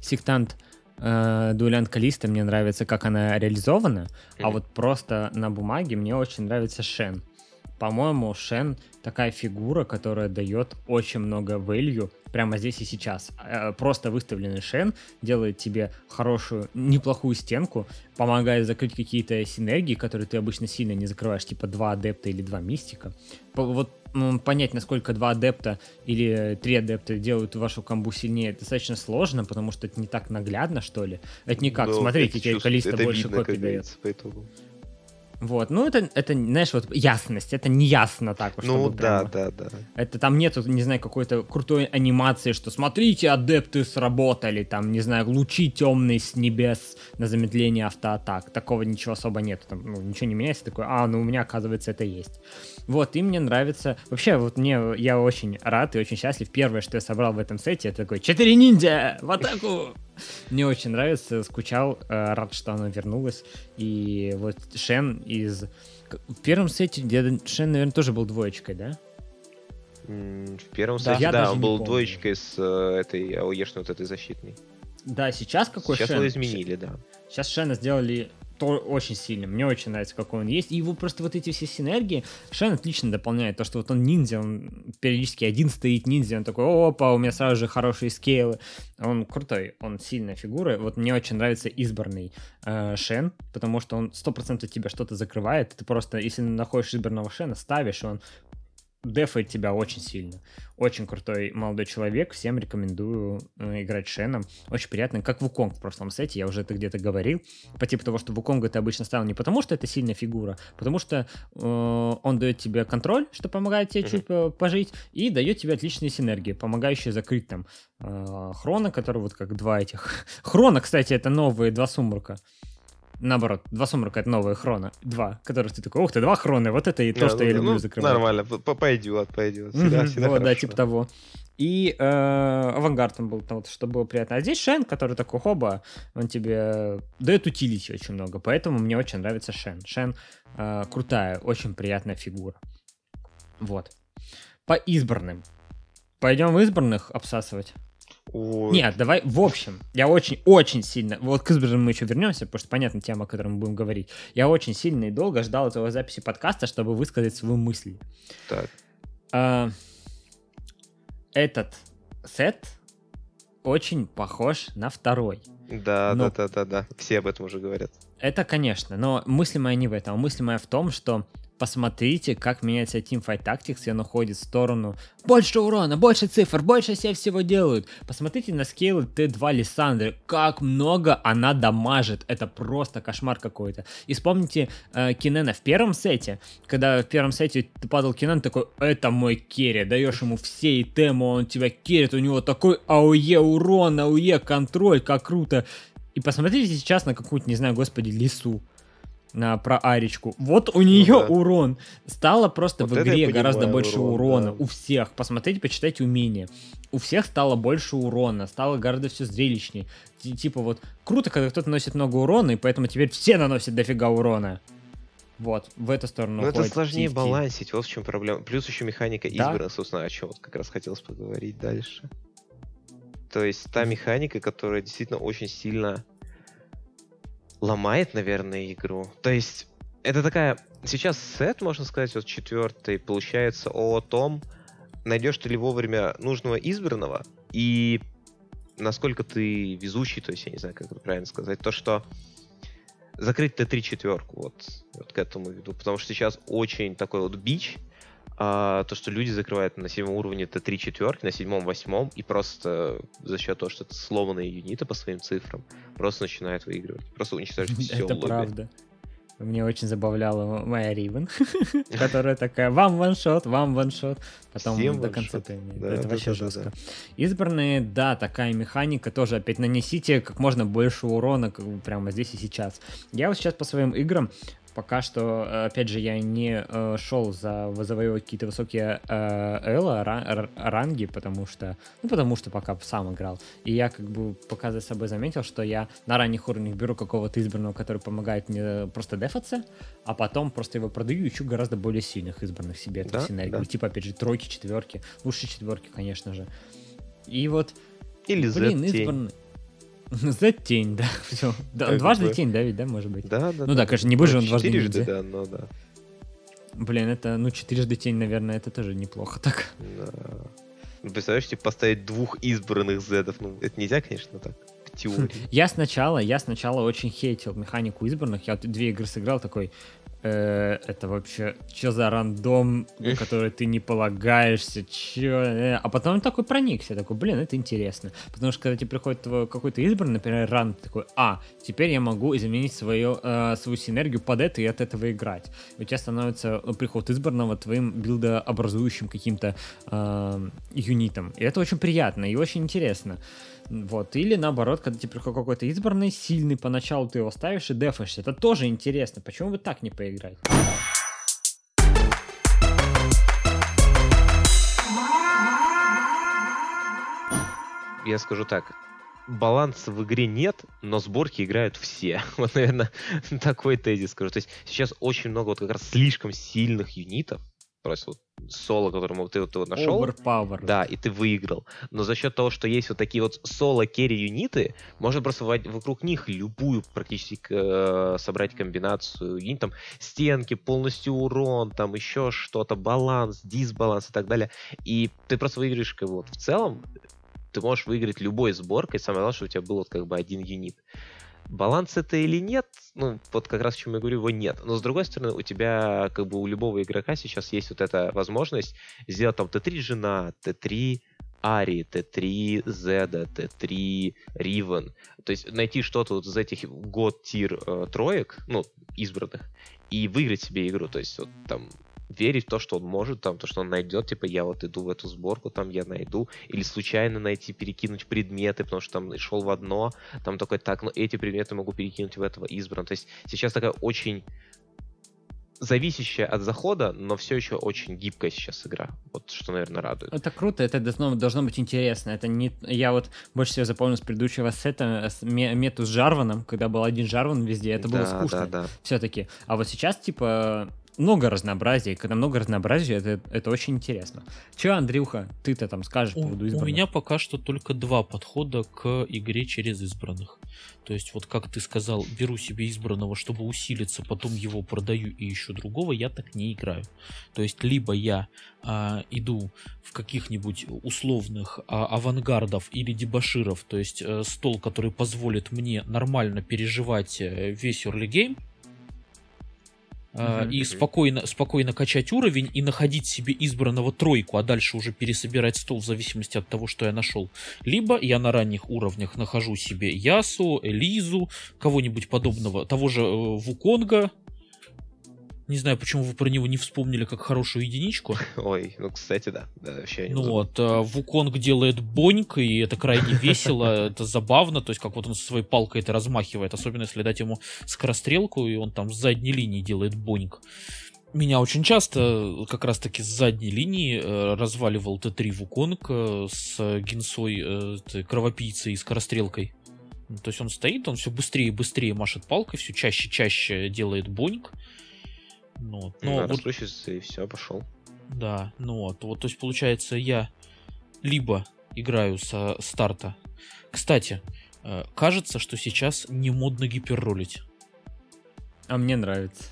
S1: сектант э, дуэлянт Калиста мне нравится, как она реализована, mm-hmm. а вот просто на бумаге мне очень нравится Шен. По-моему, Шен такая фигура, которая дает очень много value прямо здесь и сейчас. Э, просто выставленный Шен делает тебе хорошую, неплохую стенку, помогает закрыть какие-то синергии, которые ты обычно сильно не закрываешь, типа два адепта или два мистика. Вот понять, насколько два адепта или три адепта делают вашу комбу сильнее, достаточно сложно, потому что это не так наглядно, что ли. Это не как, Но смотрите, тебе количество больше копий дает. Поэтому... Вот, ну это, это, знаешь, вот ясность, это не ясно так.
S2: Ну да, прямо... да, да.
S1: Это там нету, не знаю, какой-то крутой анимации, что смотрите, адепты сработали, там, не знаю, лучи темные с небес на замедление автоатак. Такого ничего особо нет, там, ну, ничего не меняется, такой, а, ну у меня, оказывается, это есть. Вот, и мне нравится, вообще, вот мне, я очень рад и очень счастлив. Первое, что я собрал в этом сете, это такой, четыре ниндзя в атаку! Мне очень нравится, скучал, э, рад, что она вернулась. И вот Шен из... В первом сете Шен, наверное, тоже был двоечкой, да?
S2: В первом да. сете, да, он был помню. двоечкой с э, этой АОЕшной вот этой защитной.
S1: Да, сейчас какой
S2: сейчас Шен? Сейчас его изменили, да.
S1: Сейчас Шена сделали то очень сильно. Мне очень нравится, какой он есть. И его просто вот эти все синергии Шен отлично дополняет. То, что вот он ниндзя, он периодически один стоит ниндзя, он такой, опа, у меня сразу же хорошие скейлы. Он крутой, он сильная фигура. Вот мне очень нравится избранный э, Шен, потому что он 100% тебе что-то закрывает. Ты просто, если находишь избранного Шена, ставишь, он дефает тебя очень сильно. Очень крутой молодой человек, всем рекомендую э, играть Шеном. Очень приятно, как Вуконг в прошлом сете, я уже это где-то говорил. По типу того, что Вуконга ты обычно ставил не потому, что это сильная фигура, потому что э, он дает тебе контроль, что помогает тебе mm-hmm. чуть пожить, и дает тебе отличные синергии, помогающие закрыть там э, Хрона, который вот как два этих... Хрона, кстати, это новые два сумрака наоборот, два сумрака это новая хрона. Два, которых ты такой, ух ты, два хроны, вот это и то, что ну, я люблю ну, закрывать.
S2: Нормально, пойдет, пойдет. Всегда, всегда
S1: вот, да, типа того. И э, авангард он был, там, вот, что было приятно. А здесь Шен, который такой хоба, он тебе дает утилити очень много, поэтому мне очень нравится Шен. Шен э, крутая, очень приятная фигура. Вот. По избранным. Пойдем избранных обсасывать.
S2: Ой.
S1: Нет, давай, в общем, я очень-очень сильно, вот к избранным мы еще вернемся, потому что понятна тема, о которой мы будем говорить. Я очень сильно и долго ждал этого записи подкаста, чтобы высказать свою мысль.
S2: Так.
S1: А, этот сет очень похож на второй.
S2: Да, но... да, да, да, да. Все об этом уже говорят.
S1: Это, конечно, но мысль моя не в этом. Мысль моя в том, что посмотрите, как меняется Teamfight Tactics, и он уходит в сторону больше урона, больше цифр, больше все всего делают. Посмотрите на скейлы Т2 Лиссандры, как много она дамажит, это просто кошмар какой-то. И вспомните э, Кинена в первом сете, когда в первом сете ты падал Кинен, такой, это мой керри, даешь ему все итемы, он тебя керит, у него такой АОЕ урон, АОЕ контроль, как круто. И посмотрите сейчас на какую-то, не знаю, господи, лису на, про Аричку. Вот у нее ну, да. урон. Стало просто вот в игре гораздо больше урон, урона. Да. У всех. Посмотрите, почитайте умения. У всех стало больше урона. Стало гораздо все зрелищнее. Типа вот круто, когда кто-то носит много урона, и поэтому теперь все наносят дофига урона. Вот, в эту сторону.
S2: Но это сложнее TFT. балансить, вот в чем проблема. Плюс еще механика да? избрана, собственно, о чем вот как раз хотелось поговорить дальше. То есть та механика, которая действительно очень сильно ломает, наверное, игру. То есть, это такая... Сейчас сет, можно сказать, вот четвертый, получается о том, найдешь ты ли вовремя нужного избранного, и насколько ты везучий, то есть, я не знаю, как это правильно сказать, то, что закрыть Т3 четверку, вот, вот к этому веду, потому что сейчас очень такой вот бич, а, то, что люди закрывают на седьмом уровне Т3 четверки, на седьмом, восьмом, и просто за счет того, что это сломанные юниты по своим цифрам, просто начинают выигрывать. Просто уничтожить все
S1: Это правда. Мне очень забавляла моя Ривен, которая такая, вам ваншот, вам ваншот, потом Всем до конца ты Это вообще жестко. Избранные, да, такая механика, тоже опять нанесите как можно больше урона прямо здесь и сейчас. Я вот сейчас по своим играм пока что, э, опять же, я не э, шел за завоевывать какие-то высокие э, элла, ран, ранги, потому что, ну, потому что пока сам играл. И я как бы пока за собой заметил, что я на ранних уровнях беру какого-то избранного, который помогает мне просто дефаться, а потом просто его продаю и ищу гораздо более сильных избранных себе эту да, синергию. Да. Типа, опять же, тройки, четверки, лучше четверки, конечно же. И вот...
S2: Или блин, избранный...
S1: За тень, да. Все. Да, дважды бы... тень, да, ведь, да, может быть?
S2: Да, да.
S1: Ну да, конечно, не будешь он дважды
S2: Четырежды, да, но да.
S1: Блин, это, ну, четырежды тень, наверное, это тоже неплохо так.
S2: Да. Ну, представляешь, типа поставить двух избранных зедов, ну, это нельзя, конечно, так, в теории.
S1: Я сначала, я сначала очень хейтил механику избранных, я две игры сыграл, такой, это вообще что за рандом, на который ты не полагаешься, чё, э? а потом такой проникся, такой, блин, это интересно, потому что когда тебе приходит какой-то избранный, например, ран, такой, а, теперь я могу изменить свою, э, свою синергию под это и от этого играть. И у тебя становится ну, приход избранного твоим билдообразующим каким-то э, юнитом, и это очень приятно и очень интересно. Вот. Или наоборот, когда тебе приходит какой-то избранный, сильный, поначалу ты его ставишь и дефаешься. Это тоже интересно. Почему бы так не поиграть?
S2: Я скажу так, баланса в игре нет, но сборки играют все. Вот, наверное, такой тезис скажу. То есть сейчас очень много вот как раз слишком сильных юнитов, просто вот соло, которому ты вот, вот нашел.
S1: Overpower.
S2: Да, и ты выиграл. Но за счет того, что есть вот такие вот соло керри юниты, можно просто вокруг них любую практически э, собрать комбинацию. И там стенки, полностью урон, там еще что-то, баланс, дисбаланс и так далее. И ты просто выиграешь как бы вот в целом ты можешь выиграть любой сборкой, самое главное, что у тебя был вот как бы один юнит. Баланс это или нет, ну, вот как раз о чем я говорю, его нет. Но с другой стороны, у тебя, как бы у любого игрока сейчас есть вот эта возможность сделать там Т3 жена, Т3 Ари, Т3 Зеда, Т3 Ривен. То есть найти что-то вот из этих год-тир э, троек, ну, избранных, и выиграть себе игру. То есть вот там верить в то, что он может, там, то, что он найдет, типа, я вот иду в эту сборку, там, я найду, или случайно найти, перекинуть предметы, потому что там шел в одно, там такой, так, ну, эти предметы могу перекинуть в этого избранного. То есть сейчас такая очень зависящая от захода, но все еще очень гибкая сейчас игра. Вот что, наверное, радует.
S1: Это круто, это должно, должно быть интересно. Это не... Я вот больше всего запомнил с предыдущего сета с мету с Жарваном, когда был один Жарван везде, это да, было скучно. Да, да. Все-таки. А вот сейчас, типа, много разнообразия, когда много разнообразия, это, это очень интересно. Че, Андрюха, ты-то там скажешь
S3: у, по поводу избранных? У меня пока что только два подхода к игре через избранных. То есть, вот как ты сказал, беру себе избранного, чтобы усилиться, потом его продаю и ищу другого, я так не играю. То есть, либо я а, иду в каких-нибудь условных а, авангардов или дебаширов, то есть а, стол, который позволит мне нормально переживать э, весь early game, Uh-huh. и спокойно, спокойно качать уровень и находить себе избранного тройку, а дальше уже пересобирать стол в зависимости от того, что я нашел. Либо я на ранних уровнях нахожу себе Ясу, Элизу, кого-нибудь подобного, того же э, Вуконга, не знаю, почему вы про него не вспомнили как хорошую единичку.
S2: Ой, ну, кстати, да. да вообще
S3: ну вот, а, Вуконг делает боньк, и это крайне весело, это забавно, то есть как вот он со своей палкой это размахивает, особенно если дать ему скорострелку, и он там с задней линии делает боньк. Меня очень часто как раз-таки с задней линии э, разваливал Т3 Вуконг э, с гинсой, э, кровопийцей и скорострелкой. То есть он стоит, он все быстрее и быстрее машет палкой, все чаще и чаще делает боньк.
S2: Ну, ну да, вот... и все, пошел.
S3: Да, ну вот, вот, то есть получается я либо играю со старта. Кстати, э, кажется, что сейчас не модно гиперролить.
S1: А мне нравится.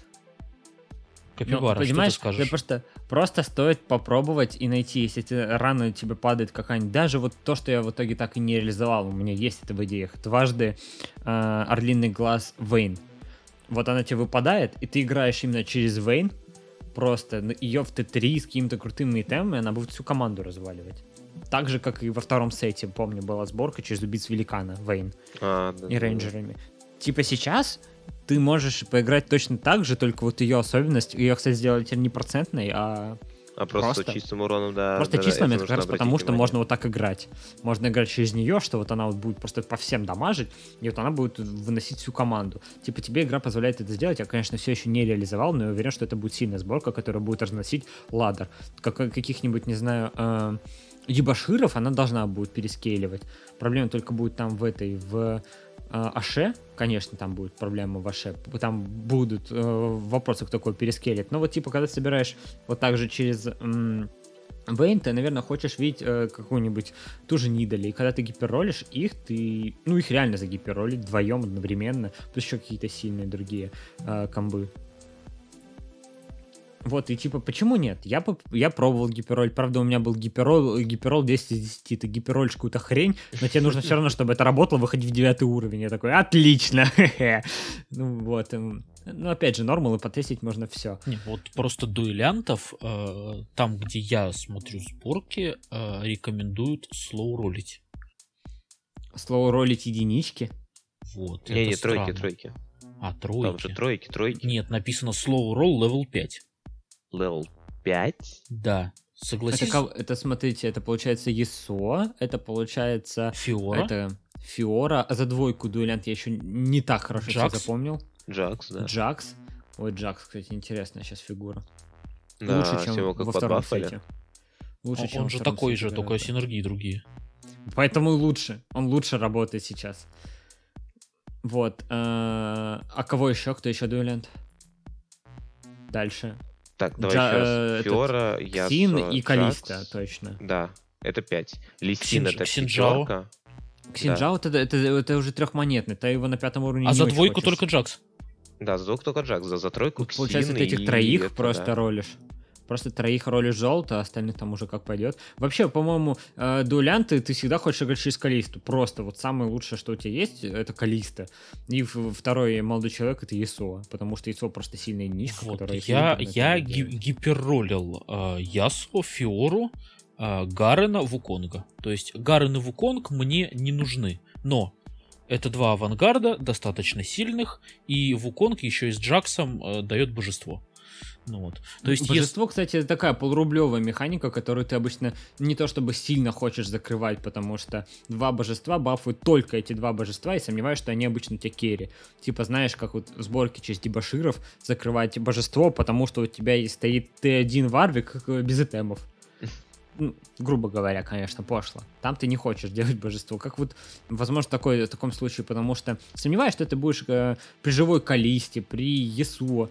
S3: Капибара, ну, понимаешь, что ты скажешь?
S1: просто, просто стоит попробовать и найти, если рано тебе падает какая-нибудь... Даже вот то, что я в итоге так и не реализовал, у меня есть это в идеях. Дважды э, Орлиный глаз Вейн вот она тебе выпадает, и ты играешь именно через Вейн, просто ее в Т3 с какими-то крутыми темами, она будет всю команду разваливать. Так же, как и во втором сете, помню, была сборка через убийц великана, Вейн а, да, и да, рейнджерами. Да. Типа сейчас ты можешь поиграть точно так же, только вот ее особенность, ее, кстати, сделали теперь не процентной, а
S2: а просто, просто чистым уроном, да.
S1: Просто
S2: да,
S1: числами, это как раз потому, что можно вот так играть. Можно играть через нее, что вот она вот будет просто по всем дамажить, и вот она будет выносить всю команду. Типа тебе игра позволяет это сделать. Я, конечно, все еще не реализовал, но я уверен, что это будет сильная сборка, которая будет разносить ладер. Как, каких-нибудь, не знаю, э, ебаширов она должна будет перескейливать. Проблема только будет там в этой, в Аше, конечно, там будет проблема в Аше, там будут э, вопросы, кто такой перескелет. Но вот типа, когда ты собираешь вот так же через м- Вейн, ты, наверное, хочешь видеть э, какую-нибудь ту же Нидали, и когда ты гиперролишь их, ты, ну, их реально загиперролить вдвоем одновременно, плюс еще какие-то сильные другие э, комбы. Вот, и типа, почему нет? Я, я пробовал гиперроль. Правда, у меня был гиперроль, гиперроль 10 из 10. Ты гиперролишь какую-то хрень, но тебе нужно все равно, чтобы это работало, выходить в девятый уровень. Я такой, отлично! ну вот. Эм, ну, опять же, нормалы потестить можно все.
S3: Не, вот просто дуэлянтов, э, там, где я смотрю сборки, э, рекомендуют слоу-ролить.
S1: Слоу-ролить единички?
S3: Вот,
S2: не, не, тройки, тройки.
S3: А, тройки. Там
S2: же тройки, тройки.
S3: Нет, написано slow roll level 5
S2: level 5?
S3: Да. Согласись. Это,
S1: это, смотрите, это получается ЕСО, это получается...
S3: Фиора?
S1: Это Фиора. А за двойку дуэлянт я еще не так хорошо Джакс? запомнил.
S2: Джакс, да.
S1: Джакс. Ой, Джакс, кстати, интересная сейчас фигура.
S2: Да, Лучше, чем его как во втором сете.
S3: Лучше, он, чем он же такой же, только синергии другие.
S1: Поэтому лучше. Он лучше работает сейчас. Вот. Э, а кого еще? Кто еще дуэлянт? Дальше.
S2: Так, давай Джа- еще раз. Э, Фиора, Ясо,
S1: Ксин и Калиста, точно.
S2: Да, это 5. Лисин это Ксинджао. пятерка.
S1: Ксинджао да. это, это, это уже трехмонетный, ты его на пятом уровне
S3: А за двойку только Джакс.
S2: Да, за двойку только Джакс, за, за тройку
S1: Ксин Получается, ты этих троих это, просто да. ролишь. Просто троих роли желто, а остальных там уже как пойдет. Вообще, по-моему, э, дуэлянты ты всегда хочешь играть через Калисту. Просто вот самое лучшее, что у тебя есть, это Калиста. И второй молодой человек это Ясуа, потому что Ясуа просто сильная нишка,
S3: вот, которая... Я, я ги- гиперролил э, Ясуа, Фиору, э, Гарена, Вуконга. То есть Гарен и Вуконг мне не нужны. Но это два авангарда, достаточно сильных, и Вуконг еще и с Джаксом э, дает божество. Ну, вот.
S1: То есть Божество, если... кстати, такая полурублевая механика, которую ты обычно не то чтобы сильно хочешь закрывать, потому что два божества бафуют только эти два божества, и сомневаюсь, что они обычно тебе керри. Типа, знаешь, как вот в сборке через дебаширов закрывать божество, потому что у тебя стоит Т1 варвик без этемов. Ну, грубо говоря, конечно, пошло. Там ты не хочешь делать божество. Как вот, возможно, такое, в таком случае, потому что сомневаюсь, что ты будешь э, при живой Калисте, при Есуо,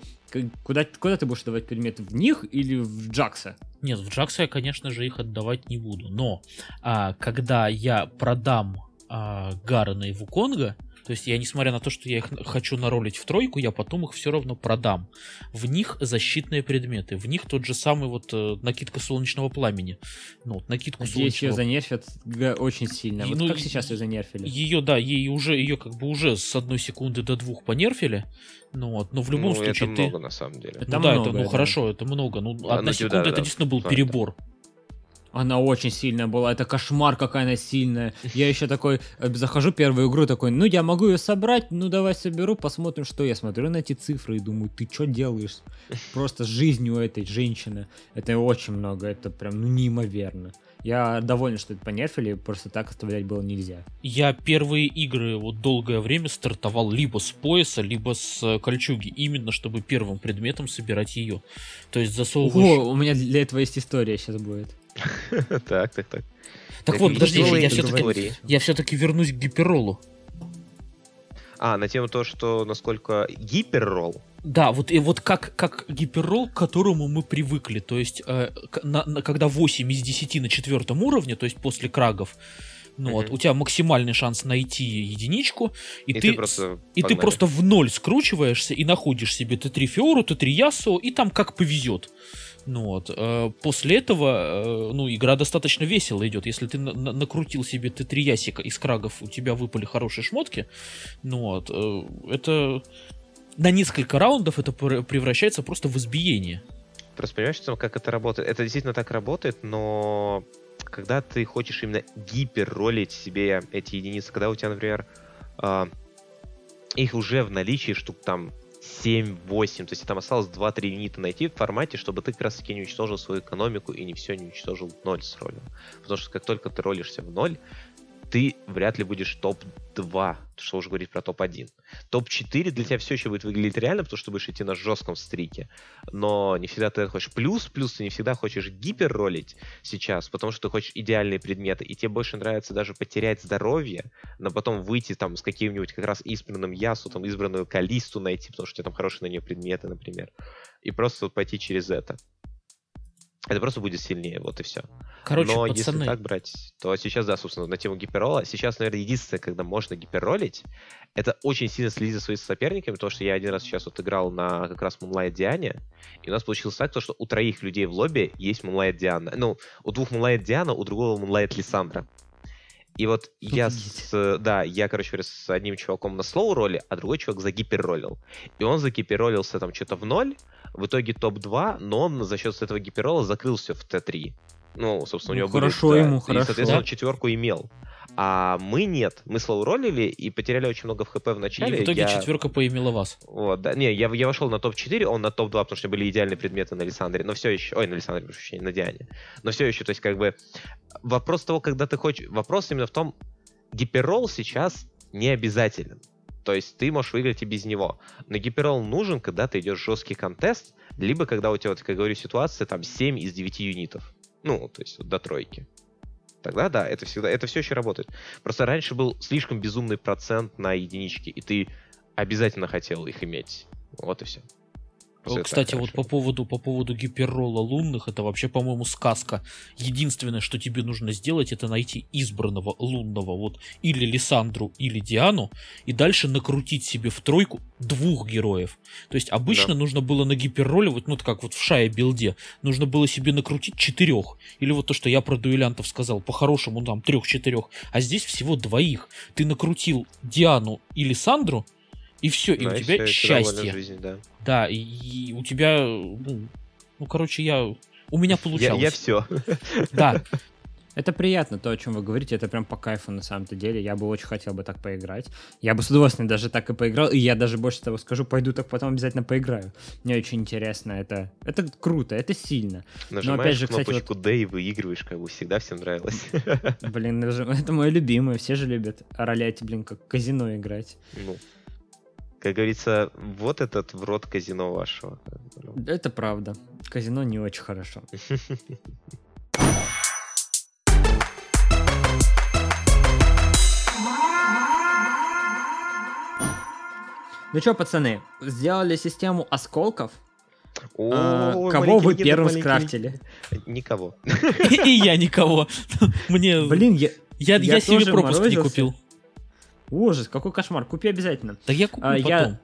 S1: куда, куда ты будешь давать предметы? В них или в Джакса?
S3: Нет, в Джакса я, конечно же, их отдавать не буду. Но а, когда я продам а, Гарена и Вуконга, то есть я, несмотря на то, что я их хочу наролить в тройку, я потом их все равно продам. В них защитные предметы, в них тот же самый вот э, накидка солнечного пламени. Ну, вот, накидку
S1: Здесь солнечного... ее занерфят очень сильно. Вот ну, как сейчас ее занерфили?
S3: Ее, да, ей уже, ее как бы уже с одной секунды до двух понерфили. Ну вот, но в любом
S2: ну,
S3: случае
S2: это
S3: ты...
S2: много на самом деле.
S3: Это ну, много, да, это, ну да. хорошо, это много. Ну, одна ну, секунда, да, это да, действительно был факт. перебор.
S1: Она очень сильная была, это кошмар, какая она сильная. Я еще такой э, захожу первую игру, такой, ну я могу ее собрать, ну давай соберу, посмотрим, что я смотрю на эти цифры и думаю, ты что делаешь? Просто жизнью этой женщины. Это очень много, это прям ну, неимоверно. Я доволен, что это понерфили, просто так оставлять было нельзя.
S3: Я первые игры вот долгое время стартовал либо с пояса, либо с э, кольчуги, именно чтобы первым предметом собирать ее. То есть засовываешь...
S1: О, у меня для этого есть история сейчас будет.
S2: Так, так, так.
S3: Так вот, подожди, я все-таки я все-таки вернусь к гиперролу.
S2: А, на тему то, что насколько гиперролл.
S3: Да, вот и вот как, как гиперролл, к которому мы привыкли. То есть, э, на, на, когда 8 из 10 на четвертом уровне, то есть после крагов, ну, mm-hmm. вот, у тебя максимальный шанс найти единичку, и, и ты, ты просто и ты просто в ноль скручиваешься и находишь себе Т3 Фиору, Т3 Ясу, и там как повезет. Ну вот. Э, после этого, э, ну, игра достаточно весело идет. Если ты на- на- накрутил себе Т3 ясика из крагов, у тебя выпали хорошие шмотки, ну вот, э, это на несколько раундов это превращается просто в избиение.
S2: Просто понимаешь, как это работает? Это действительно так работает, но когда ты хочешь именно гиперролить себе эти единицы, когда у тебя, например, их уже в наличии штук там 7-8, то есть там осталось 2-3 юнита найти в формате, чтобы ты как раз таки не уничтожил свою экономику и не все не уничтожил в ноль с ролем. Потому что как только ты ролишься в ноль, ты вряд ли будешь топ-2, что уже говорить про топ-1. Топ-4 для тебя все еще будет выглядеть реально, потому что будешь идти на жестком стрике. Но не всегда ты хочешь плюс, плюс ты не всегда хочешь гипер-ролить сейчас, потому что ты хочешь идеальные предметы, и тебе больше нравится даже потерять здоровье, но потом выйти там с каким-нибудь как раз избранным Ясу, там избранную Калисту найти, потому что у тебя там хорошие на нее предметы, например. И просто вот пойти через это это просто будет сильнее, вот и все.
S3: Короче,
S2: Но
S3: пацаны...
S2: если так брать, то сейчас, да, собственно, на тему гиперрола, сейчас, наверное, единственное, когда можно гиперролить, это очень сильно следить за своими соперниками, потому что я один раз сейчас вот играл на как раз Moonlight Диане, и у нас получилось так, то, что у троих людей в лобби есть Moonlight Диана. Ну, у двух Moonlight Диана, у другого Moonlight Лиссандра. И вот я с, да, я, короче говоря, с одним чуваком на слоу роли, а другой чувак за гиперролил. И он за гиперролился там что-то в ноль, в итоге топ-2, но он за счет этого гиперрола закрылся в Т3. Ну, собственно, ну, у него
S1: хорошо были, ему, да, хорошо.
S2: И, соответственно, четверку имел. А мы нет. Мы слоу ролили и потеряли очень много в хп в начале.
S3: И в итоге
S2: я...
S3: четверка поимела вас.
S2: Вот, да. Не, я, я вошел на топ-4, он на топ-2, потому что были идеальные предметы на Лиссандре. Но все еще... Ой, на Лиссандре, прошу на Диане. Но все еще, то есть, как бы... Вопрос того, когда ты хочешь... Вопрос именно в том, гиперролл сейчас не обязателен. То есть ты можешь выиграть и без него. Но гиперролл нужен, когда ты идешь жесткий контест, либо когда у тебя, вот, как говорю, ситуация там 7 из 9 юнитов. Ну, то есть вот, до тройки. Тогда да, это всегда, это все еще работает. Просто раньше был слишком безумный процент на единички, и ты обязательно хотел их иметь. Вот и все.
S3: Кстати, вот по поводу, по поводу гиперролла лунных, это вообще, по-моему, сказка. Единственное, что тебе нужно сделать, это найти избранного лунного, вот, или Лиссандру, или Диану, и дальше накрутить себе в тройку двух героев. То есть обычно да. нужно было на гиперроле, вот, ну, как вот в Шае билде, нужно было себе накрутить четырех. Или вот то, что я про дуэлянтов сказал, по-хорошему, там, трех-четырех. А здесь всего двоих. Ты накрутил Диану и Лиссандру, и все, и у тебя счастье. Жизнь, да. да, и, и у тебя, ну, ну, короче, я, у меня получалось.
S2: Я, я все.
S3: Да.
S1: Это приятно, то, о чем вы говорите, это прям по кайфу на самом-то деле. Я бы очень хотел бы так поиграть. Я бы с удовольствием даже так и поиграл, и я даже больше того скажу, пойду так потом обязательно поиграю. Мне очень интересно, это, это круто, это сильно.
S2: Нажимаешь Но опять же, кстати, вот... D и выигрываешь, как бы всегда всем нравилось.
S1: Блин, это мое любимое, все же любят ролять, блин, как казино играть. Ну,
S2: как говорится, вот этот в рот казино вашего.
S1: Это правда. Казино не очень хорошо. Ну что, пацаны, сделали систему осколков?
S2: О,
S1: а, кого вы первым
S2: маленькие...
S1: скрафтили?
S2: Никого.
S3: И я никого. Мне...
S1: Блин, я...
S3: Я,
S1: я,
S3: я себе пропуск не купил
S1: ужас, какой кошмар. Купи обязательно.
S3: Так я куплю
S1: А, я-
S3: потом.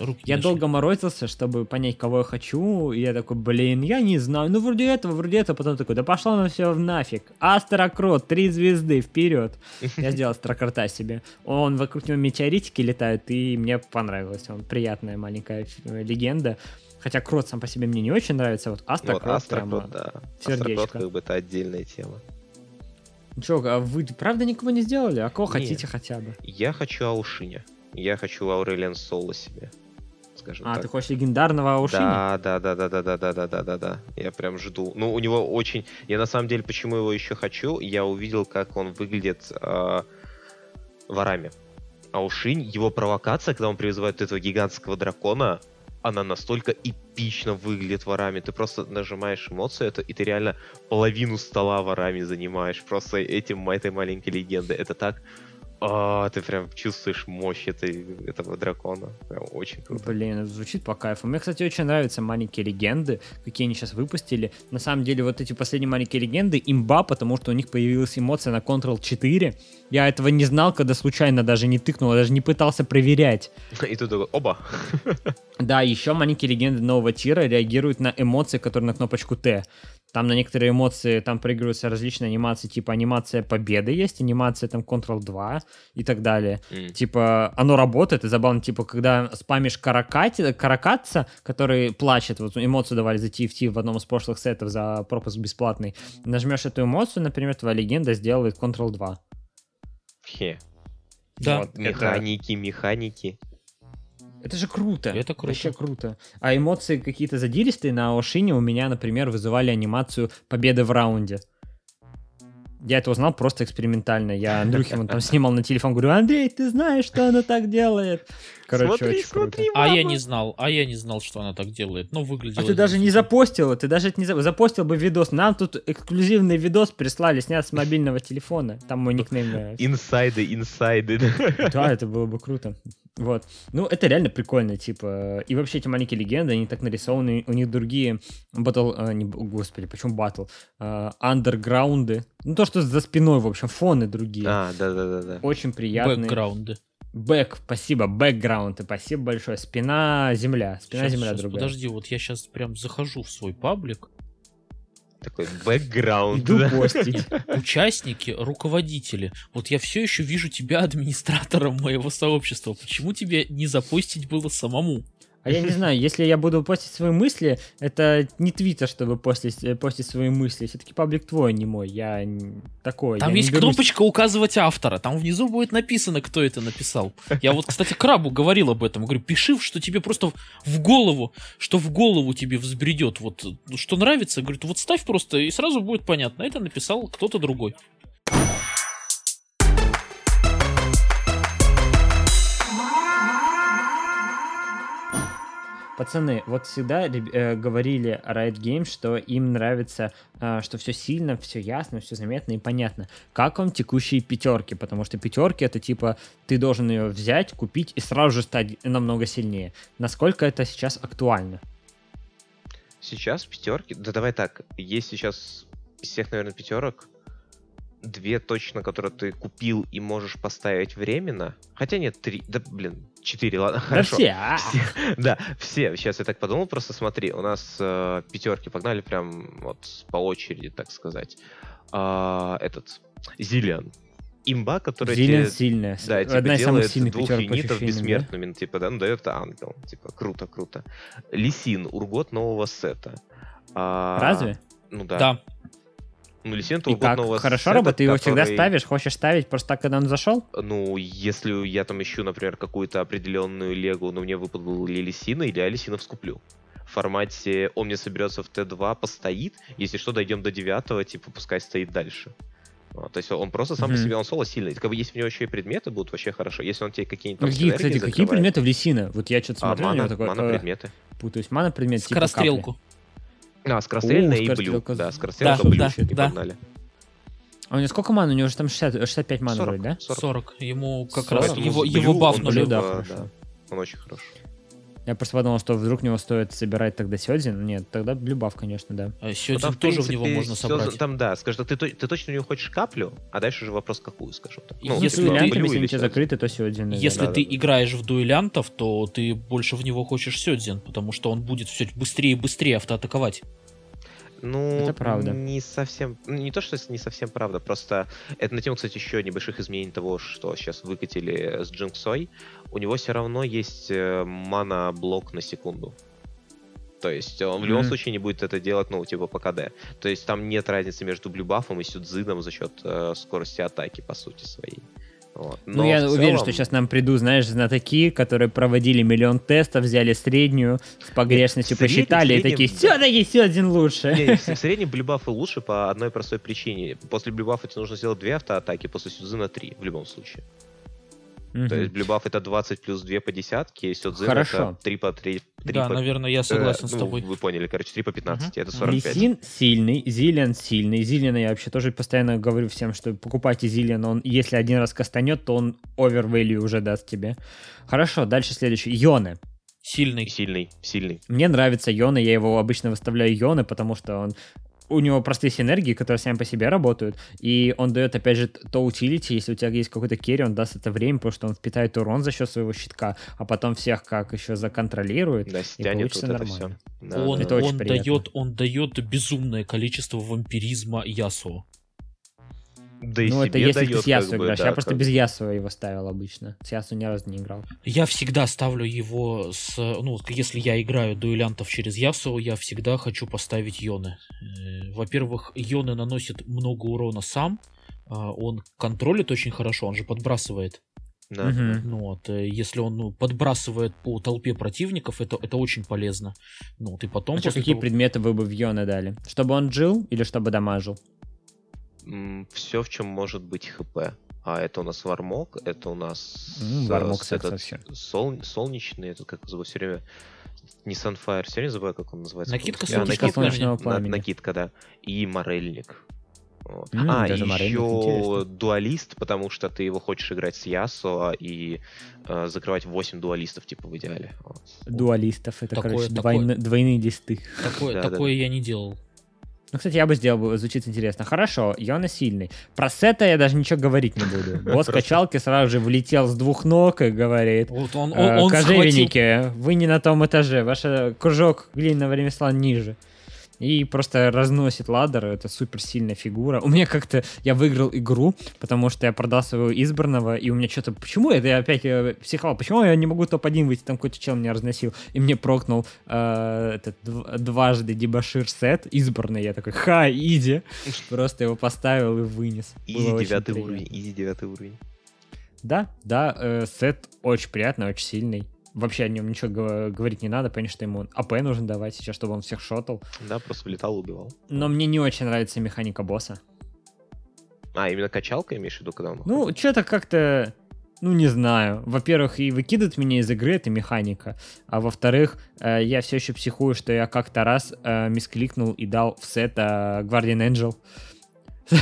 S3: Руки
S1: Я долго морозился, чтобы понять, кого я хочу, и я такой, блин, я не знаю, ну вроде этого, вроде этого, потом такой, да пошло на все нафиг. Астрокрот, три звезды, вперед. Я сделал астрокрота себе. Он, вокруг него метеоритики летают, и мне понравилось. Он приятная маленькая э, легенда. Хотя крот сам по себе мне не очень нравится, вот
S2: Вот
S1: астрокрот прямо...
S2: Астрокрот, да. Астрокрот, как бы, это отдельная тема.
S1: Чё, а вы правда никого не сделали? А кого
S2: Не.
S1: хотите хотя бы?
S2: Я хочу Аушиня. Я хочу Аурелиан Соло себе. Скажем
S1: А,
S2: так.
S1: ты хочешь легендарного Аушиня?
S2: Да, да, да, да, да, да, да, да, да, да, да. Я прям жду. Ну, у него очень. Я на самом деле, почему его еще хочу, я увидел, как он выглядит э, ворами. Аушинь, его провокация, когда он призывает этого гигантского дракона, она настолько эпично выглядит ворами. Ты просто нажимаешь эмоцию, это, и ты реально половину стола ворами занимаешь. Просто этим этой маленькой легенды. Это так. А, ты прям чувствуешь мощь этой, этого дракона. Прям очень круто.
S1: Блин, звучит по кайфу. Мне, кстати, очень нравятся маленькие легенды, какие они сейчас выпустили. На самом деле, вот эти последние маленькие легенды имба, потому что у них появилась эмоция на Ctrl 4. Я этого не знал, когда случайно даже не тыкнул, даже не пытался проверять.
S2: И такой, оба.
S1: Да, еще маленькие легенды нового тира реагируют на эмоции, которые на кнопочку Т. Там на некоторые эмоции там проигрываются различные анимации, типа анимация победы есть, анимация там Ctrl 2 и так далее.
S2: М.
S1: Типа, оно работает, и забавно, типа, когда спамишь каракати, каракатца, который плачет, вот эмоцию давали за TFT в одном из прошлых сетов за пропуск бесплатный, нажмешь эту эмоцию, например, твоя легенда сделает Ctrl 2.
S2: Хе.
S3: Да,
S2: Вот, механики, механики.
S1: Это же круто.
S3: Это круто.
S1: Вообще круто. А эмоции какие-то задиристые на Ошине у меня, например, вызывали анимацию победы в раунде. Я это узнал просто экспериментально. Я Андрюхе вон там снимал на телефон, говорю, Андрей, ты знаешь, что она так делает? Короче,
S2: Смотри,
S1: очень круто.
S2: смотри,
S3: А я не знал, а я не знал, что она так делает. Но выглядело...
S1: А ты даже не запостил, ты даже это не за- запостил бы видос. Нам тут эксклюзивный видос прислали, снят с мобильного телефона. Там мой никнейм.
S2: Инсайды, инсайды.
S1: Да, это было бы круто. Вот. Ну, это реально прикольно, типа. И вообще эти маленькие легенды, они так нарисованы, у них другие батл... а, не, господи, почему батл? А, андерграунды. Ну, то, что за спиной, в общем, фоны другие.
S2: А, да-да-да.
S1: Очень приятные.
S3: Бэкграунды.
S1: Бэк, спасибо, бэкграунд, и спасибо большое. Спина, земля. Спина,
S3: Щас,
S1: земля
S3: щас,
S1: другая.
S3: Подожди, вот я сейчас прям захожу в свой паблик.
S2: Такой бэкграунд.
S1: Иду
S2: да.
S1: постить.
S3: Участники, руководители. Вот я все еще вижу тебя администратором моего сообщества. Почему тебе не запостить было самому?
S1: А я не знаю, если я буду постить свои мысли, это не твиттер, чтобы постить, э, постить свои мысли. Все-таки паблик твой, а не мой. Я такой.
S3: Там
S1: я
S3: есть кнопочка указывать автора. Там внизу будет написано, кто это написал. Я вот, кстати, Крабу говорил об этом. Говорю, пиши, что тебе просто в голову, что в голову тебе взбредет. Вот что нравится, говорит, вот ставь просто, и сразу будет понятно. Это написал кто-то другой.
S1: Пацаны, вот всегда э, говорили Riot Games, что им нравится, э, что все сильно, все ясно, все заметно и понятно. Как вам текущие пятерки? Потому что пятерки это типа ты должен ее взять, купить и сразу же стать намного сильнее. Насколько это сейчас актуально?
S2: Сейчас пятерки. Да давай так. Есть сейчас из всех, наверное, пятерок. Две точно, которые ты купил и можешь поставить временно. Хотя нет, три. Да блин, четыре, ладно, хорошо.
S1: Да все, а?
S2: Да, все. Сейчас я так подумал, просто смотри, у нас э, пятерки погнали прям вот по очереди, так сказать. А, этот Зилиан. Имба, которая
S1: Зилин
S2: тебе,
S1: сильная.
S2: да, типа,
S1: Одна из самых
S2: делает
S1: сильных
S2: двух юнитов
S1: ощущениям, да?
S2: бессмертными, типа, да, ну, дает ангел. Типа, круто, круто. Лисин, ургот нового сета. А,
S1: Разве?
S2: Ну да.
S3: Да.
S2: Ну,
S1: И
S2: ургот
S1: как? Хорошо
S2: сета,
S1: работает? Ты его всегда ставишь? Хочешь ставить просто так, когда он зашел?
S2: Ну, если я там ищу, например, какую-то определенную легу, но мне выпадал ли Лисина, или я Лисинов скуплю. В формате он мне соберется в Т2, постоит, если что, дойдем до 9, типа, пускай стоит дальше. Вот, то есть он просто сам по
S1: Мгм.
S2: себе, он соло сильный. Как бы если у него еще и предметы будут, вообще хорошо. Если он тебе какие-нибудь там
S1: какие, кстати, какие
S2: закрывает.
S1: предметы в Лисина? Вот я что-то
S2: А,
S1: смотрю на
S2: мана,
S1: него такой,
S2: мана
S1: э,
S2: предметы.
S1: путаюсь. Мана предмет типа
S3: Скорострелку.
S2: А, скорострельная
S1: О,
S2: и блю. Да, скорострелка,
S3: Да,
S2: блю.
S3: да,
S2: и
S3: да.
S2: погнали.
S1: А у него сколько ман? У него же там 60, 65 ман
S2: 40,
S1: вроде, да?
S2: 40.
S3: 40. Ему как
S1: 40.
S3: раз
S2: Поэтому
S3: его, его
S2: он
S3: бафнули.
S1: Блю, да,
S2: да,
S1: хорошо.
S2: да. Он очень хорош.
S1: Я просто подумал, что вдруг него стоит собирать тогда Сёдзин. Нет, тогда Блюбав, конечно, да.
S3: А Сёдзин ну, тоже в него можно собрать.
S2: Там, да, скажи, ты, ты, точно у него хочешь каплю, а дальше уже вопрос, какую, скажем так.
S1: Ну, если ты, если у тебя закрыты, то Сёдзин.
S3: Если да, ты да, играешь в дуэлянтов, то ты больше в него хочешь Сёдзин, потому что он будет все быстрее и быстрее автоатаковать.
S2: Ну, это правда. Не совсем, ну, не то, что не совсем правда, просто это на тему, кстати, еще небольших изменений того, что сейчас выкатили с Джинксой. У него все равно есть э, мана-блок на секунду. То есть он в любом mm-hmm. случае не будет это делать, ну, типа по КД. То есть там нет разницы между блюбафом и сюдзином за счет э, скорости атаки, по сути своей.
S1: Вот. Ну, я целом... уверен, что сейчас нам придут, знаешь, знатоки, которые проводили миллион тестов, взяли среднюю, с погрешностью Нет, посчитали среднем, и такие, все-таки все один лучше.
S2: Не, в среднем блюбафы лучше по одной простой причине. После блюбафа тебе нужно сделать две автоатаки, после сюзына три в любом случае. Mm-hmm. То есть блюбаф это 20 плюс 2 по десятке, и Сёдзин это 3 по 3. 3
S3: да,
S2: по...
S3: наверное, я согласен э, с тобой.
S2: Ну, вы поняли, короче, 3 по 15, mm-hmm. это 45.
S1: Лисин сильный, Зилиан сильный. Зилиана я вообще тоже постоянно говорю всем, что покупайте Зилиан, он если один раз кастанет, то он овервелью уже даст тебе. Хорошо, дальше следующий. Йоне.
S3: Сильный.
S2: Сильный, сильный.
S1: Мне нравится Йона, я его обычно выставляю Йоны, потому что он у него простые синергии, которые сами по себе работают, и он дает, опять же, то utility, если у тебя есть какой-то carry, он даст это время, потому что он впитает урон за счет своего щитка, а потом всех как еще законтролирует, да, и получится вот нормально.
S3: Да, он, это он, дает, он дает безумное количество вампиризма Ясу.
S1: Да и ну, это если дает, ты с Ясу играешь. Да, я просто без Ясу его ставил обычно. С Ясу ни разу не играл.
S3: Я всегда ставлю его с... Ну, если я играю дуэлянтов через Ясу, я всегда хочу поставить Йоны. Э, во-первых, Йоны наносит много урона сам. А, он контролит очень хорошо, он же подбрасывает. Да. Угу. Ну, вот, э, если он ну, подбрасывает по толпе противников, это, это очень полезно. Ну, вот, и потом...
S1: А какие того... предметы вы бы в Йоны дали? Чтобы он жил или чтобы дамажил?
S2: Все, в чем может быть хп. А это у нас вармок, это у нас
S1: mm, вармок
S2: с, этот, сол, солнечный, этот как его все время не Sunfire, все время забываю, как он называется.
S3: Накидка а, накидка, солнечного
S2: пламени. На, накидка, да. И морельник. Вот. Mm, а, даже еще дуалист, потому что ты его хочешь играть с Ясо и э, закрывать 8 дуалистов, типа, в идеале. Вот.
S1: Дуалистов, это, такое, короче, такое, двойны, двойные листы.
S3: Такое, да, такое да. я не делал.
S1: Ну, кстати, я бы сделал, звучит интересно. Хорошо, Йона сильный. Про Сета я даже ничего говорить не буду. Босс качалки сразу же влетел с двух ног и говорит, вот он, он, он кожевенники, схватил... вы не на том этаже, ваш кружок глиняного ремесла ниже и просто разносит ладер. Это супер сильная фигура. У меня как-то я выиграл игру, потому что я продал своего избранного, и у меня что-то... Почему это я опять э, психовал? Почему я не могу топ-1 выйти? Там какой-то чел меня разносил, и мне прокнул э, этот дважды дебашир сет избранный. Я такой, ха, иди. Просто его поставил и вынес.
S2: Изи девятый уровень, изи девятый уровень.
S1: Да, да, э, сет очень приятный, очень сильный вообще о нем ничего говорить не надо, понятно, что ему АП нужно давать сейчас, чтобы он всех шотал.
S2: Да, просто влетал, убивал.
S1: Но мне не очень нравится механика босса.
S2: А, именно качалка имеешь в виду, когда он
S1: Ну, что-то как-то... Ну, не знаю. Во-первых, и выкидывает меня из игры, это механика. А во-вторых, э, я все еще психую, что я как-то раз э, мискликнул и дал в сет э, Guardian Angel.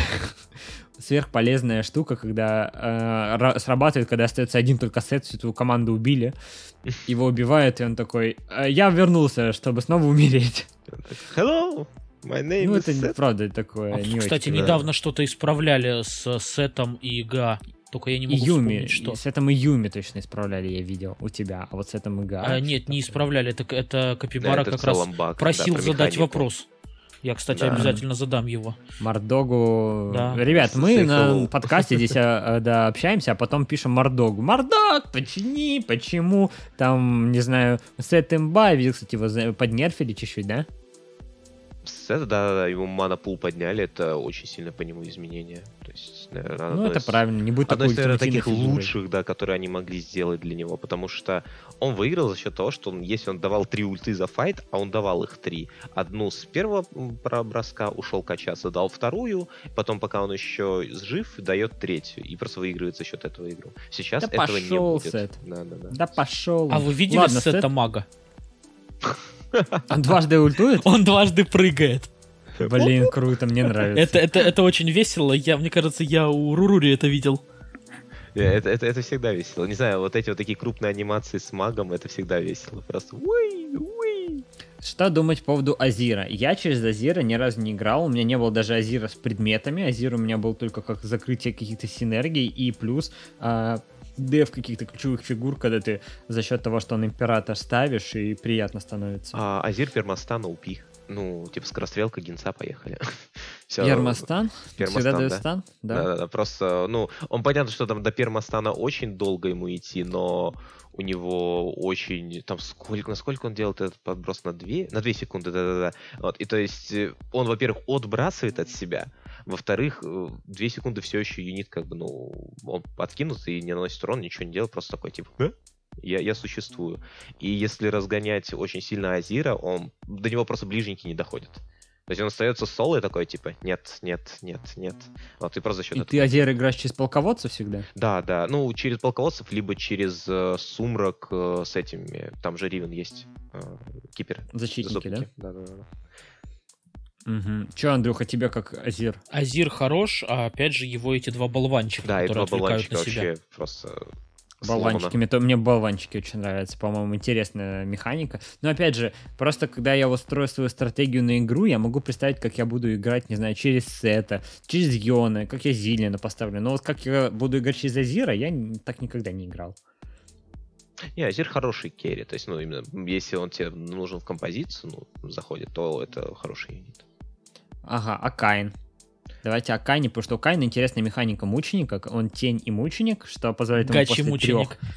S1: сверхполезная штука, когда э, срабатывает, когда остается один только сет, всю твою команду убили, его убивают, и он такой, «Э, я вернулся, чтобы снова умереть.
S2: Hello, my name
S1: ну,
S2: is
S1: это
S2: Seth.
S1: правда такое.
S3: А, не кстати, очень недавно что-то исправляли с Сетом и Га. Только я не могу
S1: Юми,
S3: вспомнить, что.
S1: С этим и Юми точно исправляли, я видел у тебя. А вот с этим и Га.
S3: А, нет, не исправляли. Это, это Капибара да, это как раз баг, просил да, задать вопрос. Я, кстати, да. обязательно задам его.
S1: Мордогу. Да. Ребят, мы на подкасте здесь а, да, общаемся, а потом пишем Мордогу. Мордог, почини, почему? Там, не знаю, Сет Имба, видел, кстати, его поднерфили чуть-чуть, да?
S2: Сет, да, да, ему манапул подняли, это очень сильно по нему изменения. Есть,
S1: наверное, ну, это из... правильно, не будет
S2: одно из, наверное, таких фигуры. лучших, да, которые они могли сделать для него, потому что он выиграл за счет того, что он, если он давал три ульты за файт, а он давал их три. Одну с первого броска ушел качаться, дал вторую, потом, пока он еще жив, дает третью, и просто выигрывает за счет этого игру. Сейчас да этого не будет. Сет.
S1: Да, да, да. да пошел.
S3: А вы видели Ладно, сета сет... мага?
S1: Он дважды ультует?
S3: Он дважды прыгает.
S1: Блин, круто, мне нравится.
S3: Это, это, это очень весело. Я, мне кажется, я у Рурури это видел.
S2: Это, это, это всегда весело. Не знаю, вот эти вот такие крупные анимации с магом, это всегда весело. Просто уи, уи.
S1: Что думать по поводу Азира? Я через Азира ни разу не играл, у меня не было даже Азира с предметами, Азир у меня был только как закрытие каких-то синергий и плюс а, дев каких-то ключевых фигур, когда ты за счет того, что он император ставишь, и приятно становится.
S2: А, Азир Пермастана упи. Ну, типа скорострелка, генца, поехали.
S1: Все. Пермостан? Всегда дает да. стан?
S2: Да. да, да, да. Просто, ну, он понятно, что там до Пермостана очень долго ему идти, но у него очень, там сколько, насколько он делает этот подброс на 2, на 2 секунды, да-да-да. Вот, и то есть э, он, во-первых, отбрасывает от себя, во-вторых, 2 э, секунды все еще юнит, как бы, ну, он подкинут и не наносит урон, ничего не делает, просто такой, типа? Я, я существую. И если разгонять очень сильно Азира, он до него просто ближненький не доходит. То есть он остается соло и такой, типа, нет, нет, нет, нет. Вот, и просто за счет
S1: И этого... ты Азер играешь через полководцев всегда?
S2: Да, да. Ну, через полководцев, либо через э, сумрак э, с этими. Там же Ривен есть. Э, кипер.
S1: Защитники, да? Да, да, да. Угу. Че, Андрюха, тебе как Азир?
S3: Азир хорош, а опять же его эти два болванчика,
S2: да,
S3: которые
S2: и два болванчика
S3: на себя.
S2: вообще просто
S1: Болванчики. Мне, то, мне болванчики очень нравятся. По-моему, интересная механика. Но опять же, просто когда я устрою свою стратегию на игру, я могу представить, как я буду играть, не знаю, через Сета, через Йона, как я Зилина поставлю. Но вот как я буду играть через Азира, я так никогда не играл.
S2: Не, Азир хороший керри. То есть, ну, именно, если он тебе нужен в композицию, ну, заходит, то это хороший юнит.
S1: Ага, а Кайн? Давайте о Кайне, потому что у Кайна интересная механика мученика. Он тень и мученик, что позволяет ему
S3: Гачи после мученик. трех...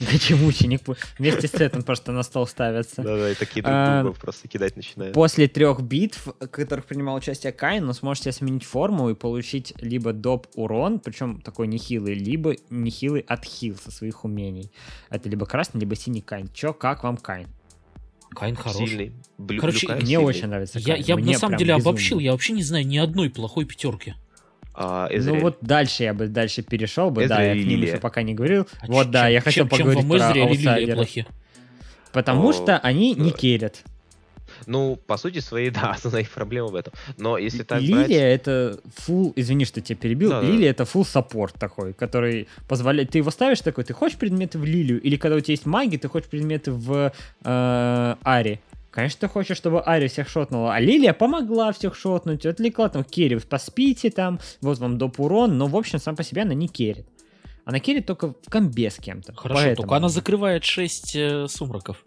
S1: Гачи-мученик. Вместе с этим просто на стол ставятся.
S2: Да-да, и такие друг а, друга просто кидать начинают.
S1: После трех битв, в которых принимал участие Кайн, вы сможете сменить форму и получить либо доп урон, причем такой нехилый, либо нехилый отхил со своих умений. Это либо красный, либо синий Кайн. Чё, как вам Кайн?
S3: Кайн хороший.
S2: Сильный.
S3: Blue, Короче,
S1: мне сильный. очень нравится
S3: Кайн. Я, я бы на самом деле безумно. обобщил, я вообще не знаю ни одной плохой пятерки.
S1: А, ну вот дальше я бы дальше перешел бы, Эзрель да, я к ним еще пока не говорил. А вот, да, я хотел чем, поговорить чем вам про аутсайдеров. Потому О, что они не керят.
S2: Ну, по сути своей, да, основная их проблема в этом. Но если так
S1: Лилия
S2: брать...
S1: это full, извини, что тебя перебил, да, Лилия да. это full саппорт такой, который позволяет, ты его ставишь такой, ты хочешь предметы в Лилию, или когда у тебя есть маги, ты хочешь предметы в э, Ари. Конечно, ты хочешь, чтобы Ари всех шотнула, а Лилия помогла всех шотнуть, отвлекла там Керри, поспите там, вот вам доп урон, но в общем сам по себе она не керит. Она керит только в комбе с кем-то.
S3: Хорошо, поэтому... только она закрывает 6 э, сумраков.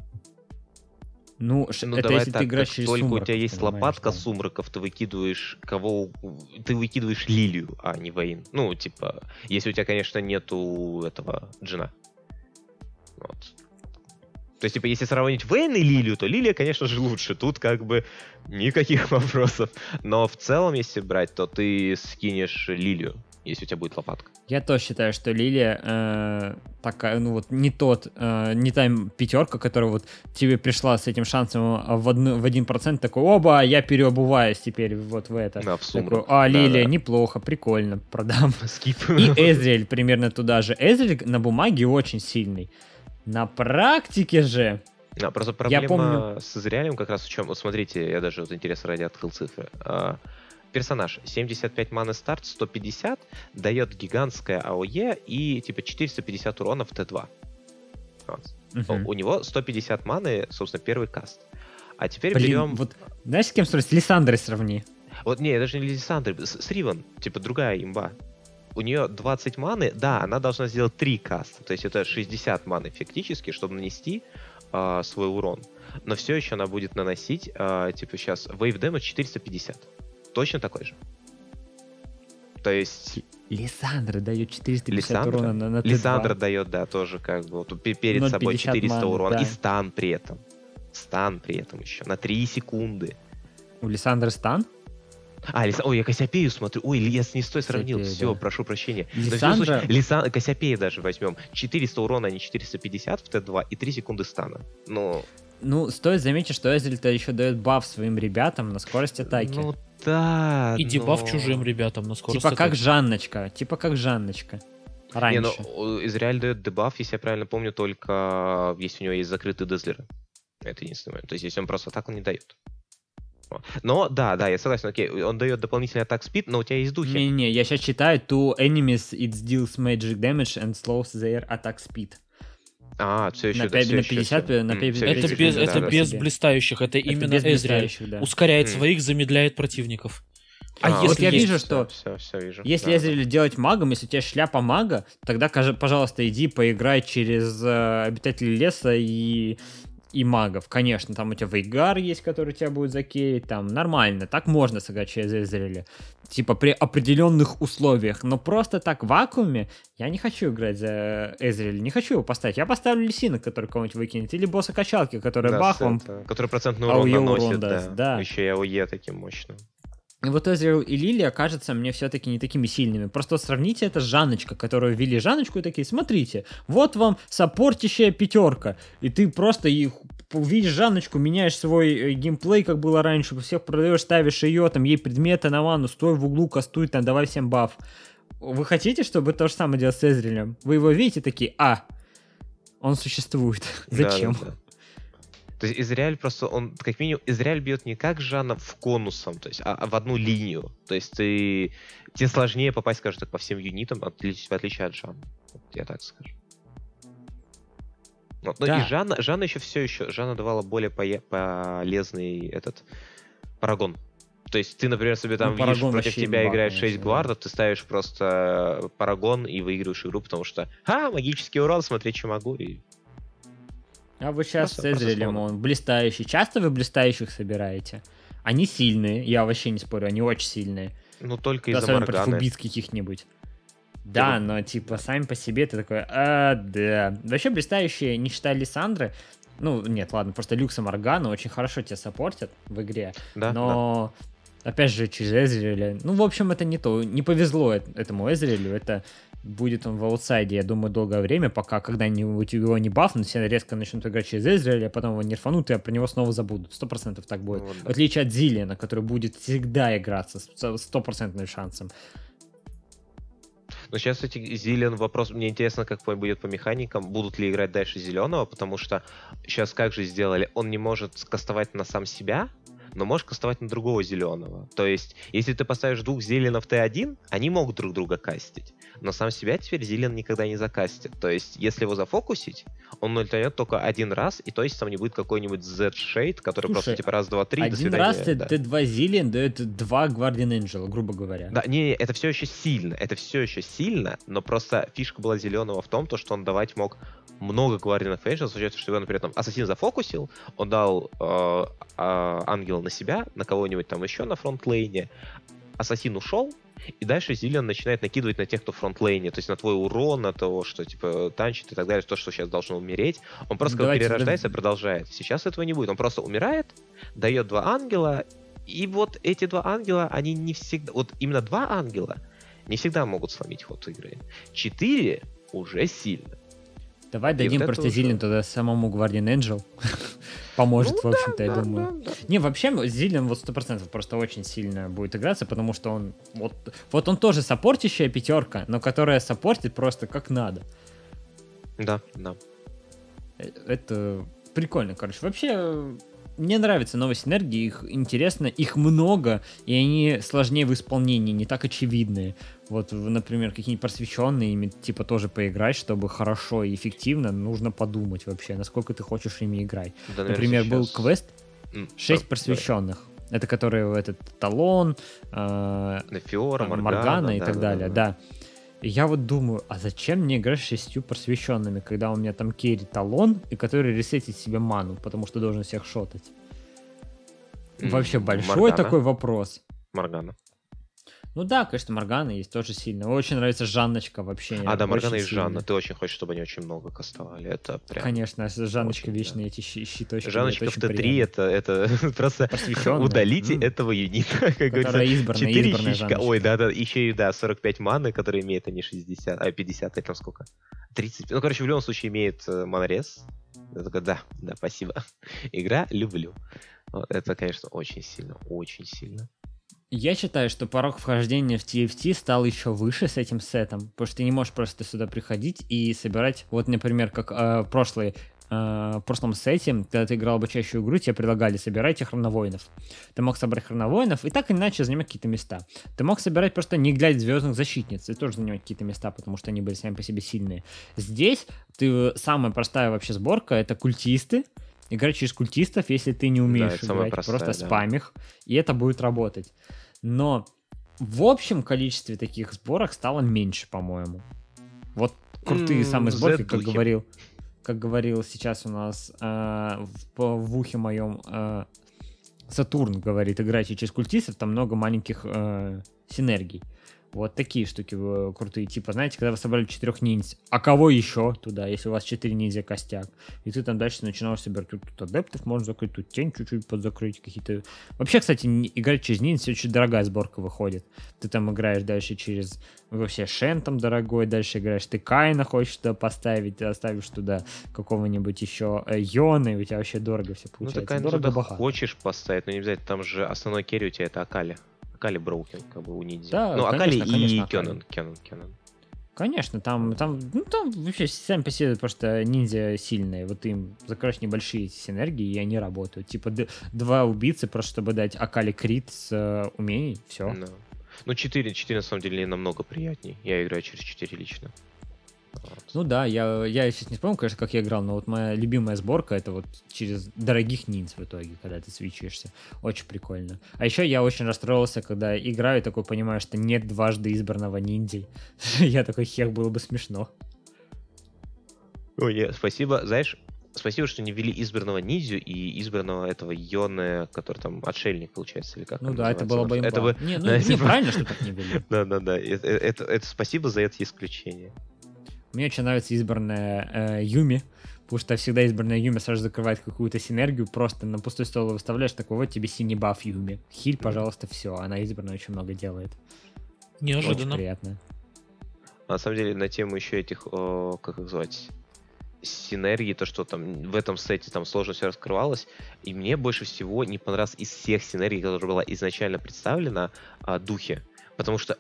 S1: Ну, ну это давай если так, ты играешь
S2: через только
S1: сумраков,
S2: у тебя есть лопатка да. сумраков, ты выкидываешь кого... Ты выкидываешь лилию, а не воин. Ну, типа, если у тебя, конечно, нету этого джина. Вот. То есть, типа, если сравнить Вейн и Лилию, то Лилия, конечно же, лучше. Тут как бы никаких вопросов. Но в целом, если брать, то ты скинешь Лилию если у тебя будет лопатка.
S1: Я тоже считаю, что Лилия э, такая, ну вот не тот, э, не та пятерка, которая вот тебе пришла с этим шансом в, одну, в один процент, такой, оба, я переобуваюсь теперь вот в это.
S2: Да, в
S1: такой, а, Лилия, да. неплохо, прикольно, продам.
S2: Скип.
S1: И Эзриэль примерно туда же. Эзриэль на бумаге очень сильный. На практике же...
S2: Да, просто проблема я помню... с Эзриэлем как раз в чем... Вот смотрите, я даже вот интерес ради открыл цифры. А, персонаж 75 маны старт, 150, дает гигантское АОЕ и типа 450 урона в Т2. Вот. Угу. У него 150 маны, собственно, первый каст. А теперь Блин, берем...
S1: Вот, знаешь, с кем сравнить? С Лиссандрой сравни.
S2: Вот не, даже не Лиссандрой, с, с Риван, типа другая имба. У нее 20 маны, да, она должна сделать 3 каста, то есть это 60 маны фактически, чтобы нанести э, свой урон. Но все еще она будет наносить, э, типа сейчас, Wave Damage 450 точно такой же. То есть...
S1: Лиссандра дает 450 Лиссандра? урона на, на
S2: Лиссандра дает, да, тоже как бы вот, перед собой 400 маны, урона. Да. И стан при этом. Стан при этом еще. На 3 секунды.
S1: У Лиссандры стан?
S2: А, Лиса... Ой, я Кассиопею смотрю. Ой, я с не с той сравнил. Все, да. прошу прощения.
S1: Лиссандра...
S2: Лиса... Кассиопея даже возьмем. 400 урона, а не 450 в Т2 и 3 секунды стана. Но...
S1: Ну, стоит заметить, что Эзель-то еще дает баф своим ребятам на скорость атаки.
S2: Ну, да.
S3: И дебаф но... чужим ребятам на скорость
S1: Типа как Жанночка. Типа как Жанночка. Раньше. Не,
S2: ну, Израиль дает дебаф, если я правильно помню, только если у него есть закрытые дезлеры. Это единственное. То есть, если он просто так, он не дает. Но, да, да, я согласен, окей, он дает дополнительный атак спид, но у тебя есть духи.
S1: Не-не, я сейчас читаю, to enemies it deals magic damage and slows their attack speed.
S2: А, все еще,
S1: на,
S2: да, 5,
S1: на 50, на 50,
S3: Это без, да, это да, без да. блистающих, это, это именно Эзриэль. Да. Ускоряет mm. своих, замедляет противников.
S1: А, а если вот я есть... вижу, что все, все, вижу. если да, Эзриэль да. делать магом, если у тебя шляпа мага, тогда, пожалуйста, иди поиграй через э, обитателей леса и и магов. Конечно, там у тебя Вейгар есть, который тебя будет закеять, там нормально, так можно сыграть через Эзриэля. Типа при определенных условиях, но просто так в вакууме я не хочу играть за Эзриэля, не хочу его поставить. Я поставлю Лисина, который кого-нибудь выкинет, или босса качалки, который да, бах вам...
S2: Который процентный урон наносит, урон даст, да. да. Еще и АОЕ таким мощным.
S1: И вот Эзриэл и Лилия кажется мне все-таки не такими сильными. Просто сравните это с Жанночка, которую ввели Жанночку и такие, смотрите, вот вам саппортящая пятерка. И ты просто их увидишь Жанночку, меняешь свой э, геймплей, как было раньше, всех продаешь, ставишь ее, там, ей предметы на ванну, стой в углу, кастуй, там, давай всем баф. Вы хотите, чтобы то же самое делать с Эзрилем? Вы его видите такие, а, он существует. Зачем? Да, да, да.
S2: То есть Израиль просто, он, как минимум, Израиль бьет не как Жанна в конусом, то есть, а, а в одну линию. То есть ты, тебе сложнее попасть, скажем так, по всем юнитам, в отличие от Жанны. Вот я так скажу. Вот. Ну да. и Жанна, Жанна еще все еще, Жанна давала более по- полезный этот парагон. То есть ты, например, себе там ну, видишь, против тебя играет 6 конечно, гвардов, ты ставишь просто парагон и выигрываешь игру, потому что, а, магический урон, смотри, что могу, и
S1: а вы сейчас просто, с Эзрелем, он блистающий. Часто вы блистающих собираете? Они сильные, я вообще не спорю, они очень сильные.
S2: Ну, только из-за Морганы. против
S1: убийц каких-нибудь. Да, но типа сами по себе ты такой, а, да. Вообще блистающие, не считая Лиссандры, ну, нет, ладно, просто Люкса Моргана очень хорошо тебя саппортят в игре. Да, но, да. опять же, через Эзриэля, ну, в общем, это не то, не повезло этому Эзриэлю, это будет он в аутсайде, я думаю, долгое время, пока когда-нибудь его не бафнут, все резко начнут играть через Эзриэля, а потом его нерфанут, и про него снова забудут. Сто процентов так будет. Вот, да. В отличие от Зилиана, который будет всегда играться с стопроцентным шансом.
S2: Но сейчас, кстати, Зелен вопрос, мне интересно, как будет по механикам, будут ли играть дальше зеленого, потому что сейчас как же сделали, он не может кастовать на сам себя, но можешь кастовать на другого зеленого. То есть, если ты поставишь двух зеленов Т1, они могут друг друга кастить но сам себя теперь Зилен никогда не закастит. То есть, если его зафокусить, он ультанет только один раз, и то есть там не будет какой-нибудь Z-шейд, который Слушай, просто типа раз, два, три,
S1: один раз да. ты два Зилен дает два Guardian Angel, грубо говоря.
S2: Да, не, не, это все еще сильно, это все еще сильно, но просто фишка была зеленого в том, то, что он давать мог много Guardian Angel, с учетом, что например, там Ассасин зафокусил, он дал э, э, ангела на себя, на кого-нибудь там еще на фронтлейне, Ассасин ушел, и дальше Зилиан начинает накидывать на тех, кто фронтлейне, то есть на твой урон, на того, что типа танчит и так далее, то, что сейчас должно умереть. Он просто Давайте, перерождается, да... продолжает. Сейчас этого не будет. Он просто умирает, дает два ангела, и вот эти два ангела, они не всегда... Вот именно два ангела не всегда могут сломить ход игры. Четыре уже сильно.
S1: Давай и дадим вот просто Зилин тогда самому Guardian Angel. Поможет, ну, в общем-то, да, я да, думаю. Да. Не, вообще, Зилин вот сто процентов просто очень сильно будет играться, потому что он... Вот, вот он тоже саппортящая пятерка, но которая саппортит просто как надо.
S2: Да, да.
S1: Э, это прикольно, короче. Вообще, мне нравится новая синергия, их интересно, их много, и они сложнее в исполнении, не так очевидные. Вот, например, какие-нибудь просвещенные, ими типа тоже поиграть, чтобы хорошо и эффективно, нужно подумать вообще, насколько ты хочешь ими играть. Да, например, сейчас... был квест 6 mm, просвещенных. Да. Это которые этот талон, э,
S2: Фиора,
S1: Моргана, Моргана и да, так да, далее, да. да. И я вот думаю, а зачем мне играть с шестью просвещенными, когда у меня там керри талон, и который ресетит себе ману, потому что должен всех шотать? Вообще большой Моргана. такой вопрос.
S2: Моргана.
S1: Ну да, конечно, Моргана есть тоже сильно. Очень нравится Жанночка вообще.
S2: А, да, Моргана и Жанна. Ты очень хочешь, чтобы они очень много кастовали. Это прям...
S1: Конечно, Жанночка вечные да. эти щи щиточки.
S2: Жанночка в Т3 это, это просто удалите mm. этого юнита. Как
S1: Которая избранная, 4 избранная щичка.
S2: Ой, да, да, еще и, да, 45 маны, которые имеет, они 60, а 50, это сколько? 30. Ну, короче, в любом случае имеет э, манрез. Я такой, да, да, спасибо. Игра люблю. Это, конечно, очень сильно, очень сильно.
S1: Я считаю, что порог вхождения в TFT стал еще выше с этим сетом, потому что ты не можешь просто сюда приходить и собирать, вот, например, как э, прошлые в прошлом сете, когда ты играл обучающую игру, тебе предлагали собирайте хроновоинов. Ты мог собрать хроновоинов и так или иначе занимать какие-то места. Ты мог собирать просто не глядя звездных защитниц и тоже занимать какие-то места, потому что они были сами по себе сильные. Здесь ты самая простая вообще сборка это культисты, играть через культистов, если ты не умеешь да, играть, простая, просто да. спам их, и это будет работать. Но в общем количестве таких сборок стало меньше, по-моему. Вот крутые mm, самые сборки, как говорил, как говорил сейчас у нас э, в, в ухе моем э, Сатурн говорит, играйте через культистов, там много маленьких э, синергий. Вот такие штуки э, крутые. Типа, знаете, когда вы собрали четырех ниндзя, а кого еще туда, если у вас четыре ниндзя костяк? И ты там дальше начинаешь собирать тут, тут адептов, можно закрыть, тут тень чуть-чуть подзакрыть, какие-то... Вообще, кстати, играть через ниндзя очень дорогая сборка выходит. Ты там играешь дальше через... Вообще Шен там дорогой, дальше играешь ты Кайна хочешь туда поставить, ты оставишь туда какого-нибудь еще э, Йона, и у тебя вообще дорого все ну, получается. Ну,
S2: ты Кайна хочешь поставить, но не обязательно, там же основной керри у тебя это Акали. Акали Броукен, как бы у ниндзя. Да, ну, Акали и Кеннон, Кеннон, Кеннон.
S1: Конечно, там, там, ну, там вообще сами по себе просто ниндзя сильные. Вот им закроешь небольшие синергии, и они работают. Типа два убийцы, просто чтобы дать Акали крит с э, умений, все. No.
S2: Ну, 4, 4 на самом деле намного приятней. Я играю через 4 лично.
S1: Ну да, я, я сейчас не вспомню, конечно, как я играл, но вот моя любимая сборка это вот через дорогих ниндз в итоге, когда ты свечишься. Очень прикольно. А еще я очень расстроился, когда играю, такой понимаю, что нет дважды избранного ниндзей. я такой, хех, было бы смешно.
S2: Ой, спасибо. Знаешь, спасибо, что не ввели избранного ниндзю и избранного этого Йоне, который там отшельник, получается, или как
S1: Ну да, это было бы имба. Это бы... Не, ну, не, правильно, что так не ввели.
S2: Да-да-да, это, это, это спасибо за это исключение.
S1: Мне очень нравится избранная э, Юми, потому что всегда избранная Юми сразу закрывает какую-то синергию, просто на пустой стол выставляешь, такой, вот тебе синий баф Юми. Хиль, пожалуйста, все, она избранная очень много делает.
S3: Неожиданно. Очень
S1: приятно.
S2: На самом деле, на тему еще этих, о, как их звать, синергии, то, что там в этом сете там сложно все раскрывалось, и мне больше всего не понравилось из всех синергий, которая была изначально представлена, а, духи. Потому что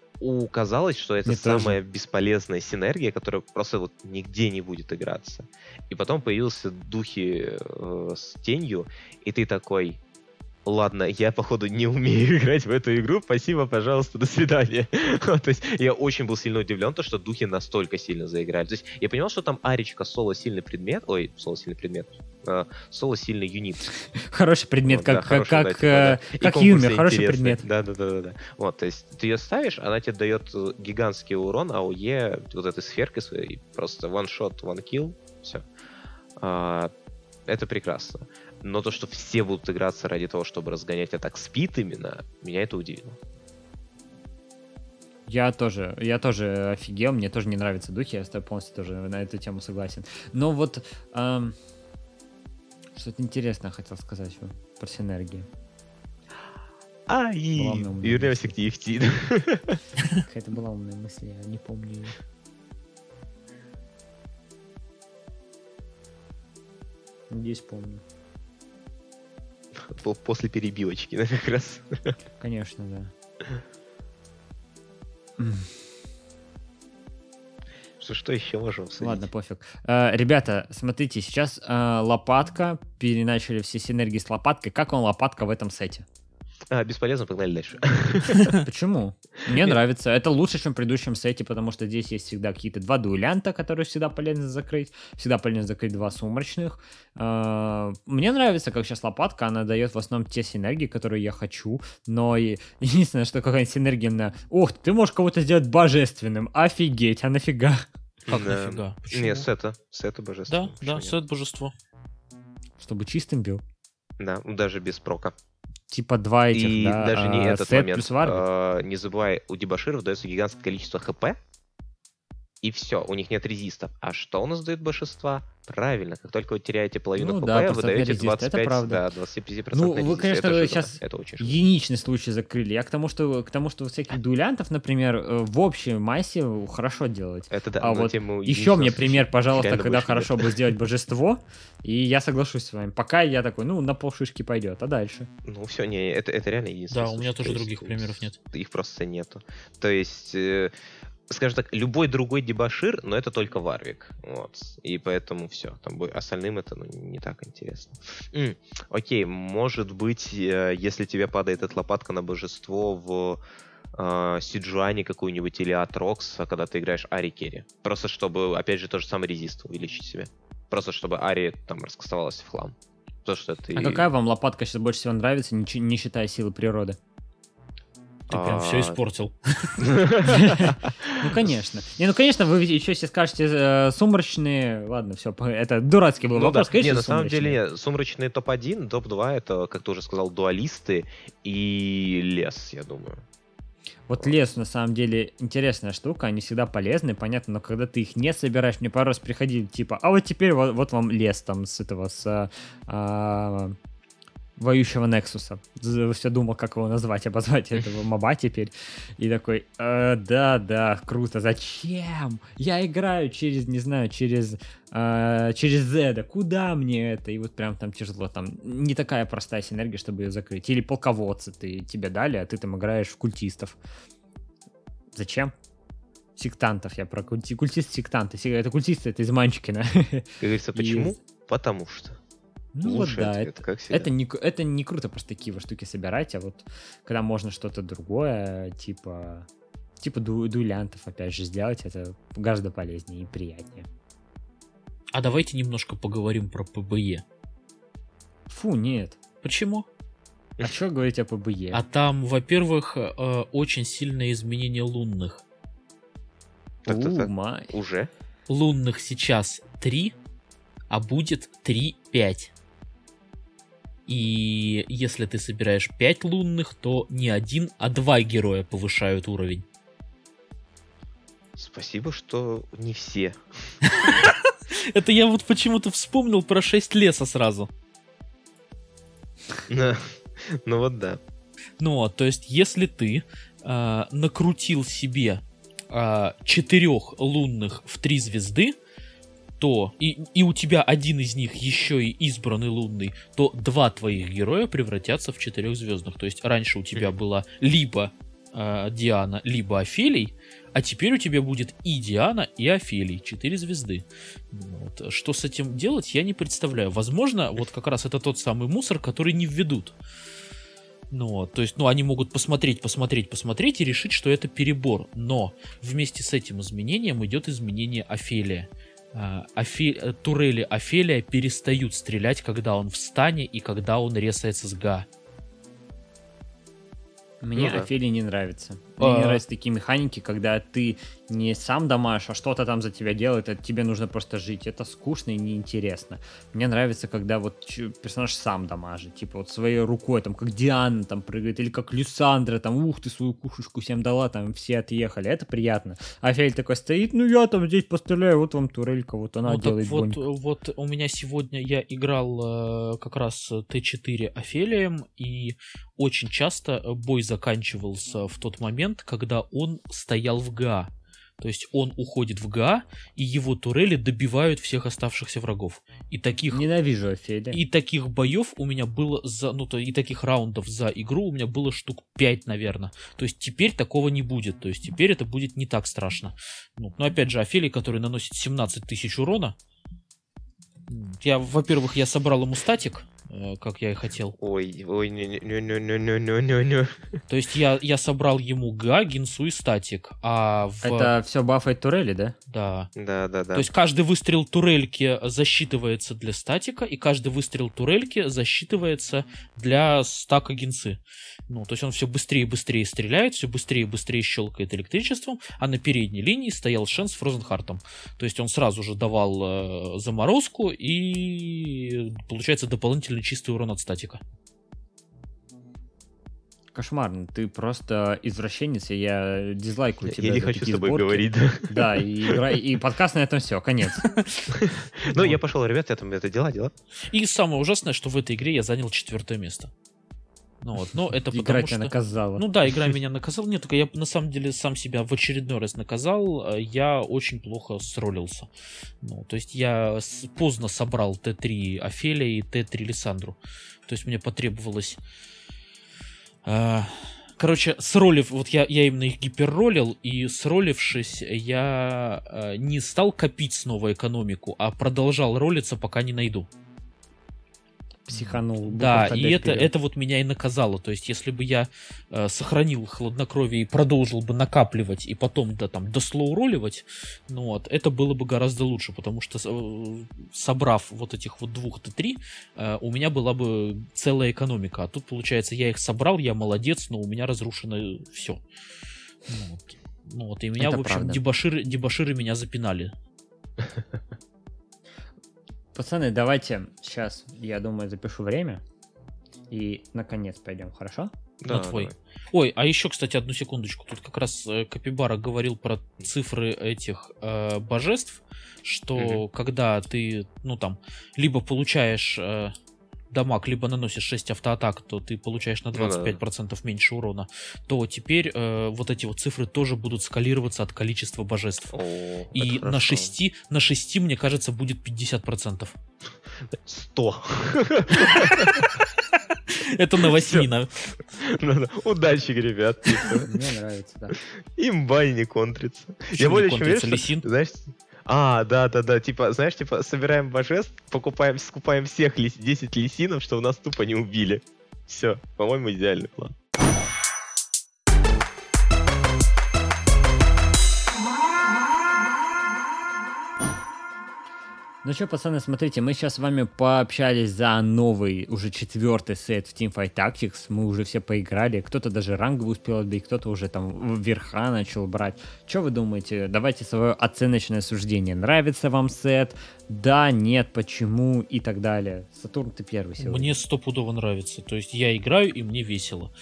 S2: казалось, что это Мне самая тоже. бесполезная синергия, которая просто вот нигде не будет играться. И потом появился духи э, с тенью, и ты такой, ладно, я, походу, не умею играть в эту игру, спасибо, пожалуйста, до свидания. то есть я очень был сильно удивлен, то, что духи настолько сильно заиграли. То есть я понимал, что там Аричка соло сильный предмет, ой, соло сильный предмет, э, соло сильный юнит.
S1: Хороший предмет, вот, как, да, хороший, как, да, типа, да. как Юми, хороший предмет.
S2: Да, да, да, да, да. Вот, то есть ты ее ставишь, она тебе дает гигантский урон, а у Е вот этой сферкой своей просто one shot, one kill, все. А, это прекрасно. Но то, что все будут играться ради того, чтобы разгонять атак спид именно, меня это удивило.
S1: Я тоже, я тоже офигел, мне тоже не нравятся духи, я с тобой полностью тоже на эту тему согласен. Но вот эм, что-то интересное хотел сказать про синергию.
S2: А, и вернемся к TFT.
S1: Какая-то была умная мысль, я не помню ее. Надеюсь, помню.
S2: После перебивочки, да, как раз.
S1: Конечно, да.
S2: Что, что еще можем обсудить?
S1: Ладно, пофиг. Uh, ребята, смотрите, сейчас uh, лопатка, переначали все синергии с лопаткой. Как он лопатка в этом сете?
S2: А, бесполезно, погнали дальше.
S1: Почему? Мне нравится. Это лучше, чем в предыдущем сете, потому что здесь есть всегда какие-то два дуэлянта, которые всегда полезно закрыть. Всегда полезно закрыть два сумрачных. А, мне нравится, как сейчас лопатка, она дает в основном те синергии, которые я хочу. Но единственное, что какая-нибудь синергия на... Ух, ты можешь кого-то сделать божественным. Офигеть, а нафига?
S3: Как нафига?
S2: Почему? Не, сета. Сета божество.
S3: Да, да, сет божество.
S1: Чтобы чистым бил.
S2: Да, даже без прока
S1: типа два этих,
S2: и
S1: да,
S2: даже не а, этот момент. А, не забывай, у дебаширов дается гигантское количество хп, и все, у них нет резистов. А что у нас дает большинства? Правильно, как только вы теряете половину ну, ХП, да, вы даете 25, это правда. да, 25%
S1: Ну, вы, конечно, это сейчас это очень единичный случай закрыли. Я к тому, что к тому, что всяких дуэлянтов, например, э, в общей массе хорошо делать.
S2: Это да,
S1: а вот еще мне пример, пожалуйста, когда хорошо бы сделать божество, и я соглашусь с вами. Пока я такой, ну, на полшишки пойдет, а дальше?
S2: Ну, все, не, это, это реально единственное.
S3: Да, у меня тоже других примеров нет.
S2: Их просто нету. То есть э, скажем так, любой другой дебашир, но это только Варвик. Вот. И поэтому все. Там остальным это ну, не так интересно. М, окей, может быть, э, если тебе падает эта лопатка на божество в э, Сиджуане какую-нибудь или Атрокс, когда ты играешь Ари Керри. Просто чтобы, опять же, то же самое резист увеличить себе. Просто чтобы Ари там раскастовалась в хлам. То, что ты...
S1: А какая вам лопатка сейчас больше всего нравится, не, не считая силы природы?
S3: Ты прям все а, испортил.
S1: Ну, конечно. Не, ну, конечно, вы еще сейчас скажете э, сумрачные. Ладно, все, это дурацкий был ну вопрос.
S2: Не, на самом деле, сумрачные топ-1, топ-2 это, как ты уже сказал, дуалисты и лес, я думаю.
S1: Вот лес, на самом деле, интересная штука, они всегда полезны, понятно, но когда ты их не собираешь, мне пару раз приходили, типа, а вот теперь вот, вот вам лес там с этого, с а, воющего Нексуса. Все думал, как его назвать, обозвать этого моба теперь. И такой, э, да, да, круто, зачем? Я играю через, не знаю, через, э, через Зеда, куда мне это? И вот прям там тяжело, там не такая простая синергия, чтобы ее закрыть. Или полководцы ты, тебе дали, а ты там играешь в культистов. Зачем? Сектантов, я про культи, культист сектанты. Это культисты, это из Манчкина.
S2: Как говорится, почему? И... Потому что.
S1: Ну вот да, ответ, это, как это, не, это не круто просто такие вот штуки собирать, а вот когда можно что-то другое, типа, типа ду дуэлянтов опять же сделать, это гораздо полезнее и приятнее.
S3: А давайте немножко поговорим про ПБЕ.
S1: Фу, нет.
S3: Почему?
S1: А что говорить о ПБЕ?
S3: А там, во-первых, э, очень сильное изменение лунных.
S2: Так, так, так. Уже?
S3: Лунных сейчас 3, а будет 3-5. И если ты собираешь 5 лунных, то не один, а два героя повышают уровень.
S2: Спасибо, что не все.
S3: Это я вот почему-то вспомнил про 6 леса сразу.
S2: Ну вот да.
S3: Ну, то есть, если ты э, накрутил себе э, четырех лунных в три звезды, то и, и у тебя один из них еще и избранный лунный, то два твоих героя превратятся в четырехзвездных. То есть раньше у тебя была либо э, Диана, либо Офелий, а теперь у тебя будет и Диана, и Офелий. Четыре звезды. Вот. Что с этим делать, я не представляю. Возможно, вот как раз это тот самый мусор, который не введут. Ну, то есть, ну, они могут посмотреть, посмотреть, посмотреть и решить, что это перебор. Но вместе с этим изменением идет изменение Офелия. Офе... Э, турели Офелия перестают стрелять, когда он в стане и когда он ресается с Га.
S1: Мне ну, да. Офелия не нравится. Нравятся такие механики, когда ты не сам дамаш, а что-то там за тебя делает, а тебе нужно просто жить. Это скучно и неинтересно. Мне нравится, когда вот персонаж сам дамажит, типа вот своей рукой, там, как Диана там прыгает, или как Люсандра, там, ух ты, свою кушушку всем дала, там, все отъехали. Это приятно. А Фель такой стоит, ну я там здесь постреляю, вот вам турелька, вот она ну, делает
S3: вот, вот у меня сегодня я играл э, как раз Т4 Офелием, и очень часто бой заканчивался в тот момент, момент, когда он стоял в ГА. То есть он уходит в ГА, и его турели добивают всех оставшихся врагов. И таких...
S1: Ненавижу Офелия.
S3: И таких боев у меня было за... Ну, то, и таких раундов за игру у меня было штук 5, наверное. То есть теперь такого не будет. То есть теперь это будет не так страшно. Ну, но опять же, Офелий, который наносит 17 тысяч урона, я, во-первых, я собрал ему статик, Э, как я и хотел.
S2: Ой, ой, не не не не не не не
S3: То есть я, я собрал ему Га, Гинсу и Статик, а в...
S1: Это все бафает турели, да?
S3: Да.
S2: Да, да, да.
S3: То есть каждый выстрел турельки засчитывается для Статика, и каждый выстрел турельки засчитывается для стака Гинсы. Ну, то есть он все быстрее и быстрее стреляет, все быстрее и быстрее щелкает электричеством, а на передней линии стоял Шен с Фрозенхартом. То есть он сразу же давал э, заморозку и, получается, дополнительный дополнительный чистый урон от статика.
S1: Кошмарно, ты просто извращенец, и я дизлайкаю тебя.
S2: Я не хочу с тобой сборки. говорить, да.
S1: Да, и, игра, и подкаст на этом все, конец.
S2: Ну, я пошел, ребят, я там это дела, дела.
S3: И самое ужасное, что в этой игре я занял четвертое место. Ну вот, но это
S1: игра потому тебя что... наказала.
S3: Ну да, игра меня наказала. Нет, только я на самом деле сам себя в очередной раз наказал. Э, я очень плохо сролился. Ну, то есть я поздно собрал Т3 Офелия и Т3 Лиссандру. То есть мне потребовалось... Э, Короче, сролив, вот я, я именно их гиперролил, и сролившись, я э, не стал копить снова экономику, а продолжал ролиться, пока не найду
S1: психанул.
S3: Да, и это, это вот меня и наказало. То есть, если бы я э, сохранил хладнокровие и продолжил бы накапливать, и потом да, там, дослоуроливать, ну вот, это было бы гораздо лучше, потому что э, собрав вот этих вот двух Т3, э, у меня была бы целая экономика. А тут, получается, я их собрал, я молодец, но у меня разрушено все. Ну вот, ну, вот и меня, это в общем, дебаширы, дебаширы меня запинали.
S1: Пацаны, давайте сейчас, я думаю, запишу время. И наконец пойдем, хорошо?
S3: Да, На твой. Давай. Ой, а еще, кстати, одну секундочку. Тут как раз э, Капибара говорил про цифры этих э, божеств, что mm когда ты, ну там, либо получаешь э, дамаг, либо наносишь 6 автоатак, то ты получаешь на 25% ну, да. меньше урона, то теперь э, вот эти вот цифры тоже будут скалироваться от количества божеств. О, И на 6, на 6, мне кажется, будет 50%.
S2: 100.
S3: Это на 8.
S2: Удачи, ребят.
S1: Мне нравится, да.
S2: Имба не контрится.
S3: Я более чем уверен,
S2: знаешь, а, да, да, да, типа, знаешь, типа, собираем божеств, покупаем, скупаем всех лис 10 лисинов, что у нас тупо не убили. Все, по-моему, идеальный план.
S1: Ну что, пацаны, смотрите, мы сейчас с вами пообщались за новый, уже четвертый сет в Teamfight Tactics. Мы уже все поиграли. Кто-то даже ранговый успел отбить, кто-то уже там верха начал брать. Что вы думаете? Давайте свое оценочное суждение. Nравится вам сет? Да, нет, почему и так далее. Сатурн, ты первый сегодня.
S3: Мне стопудово нравится. То есть я играю, и мне весело.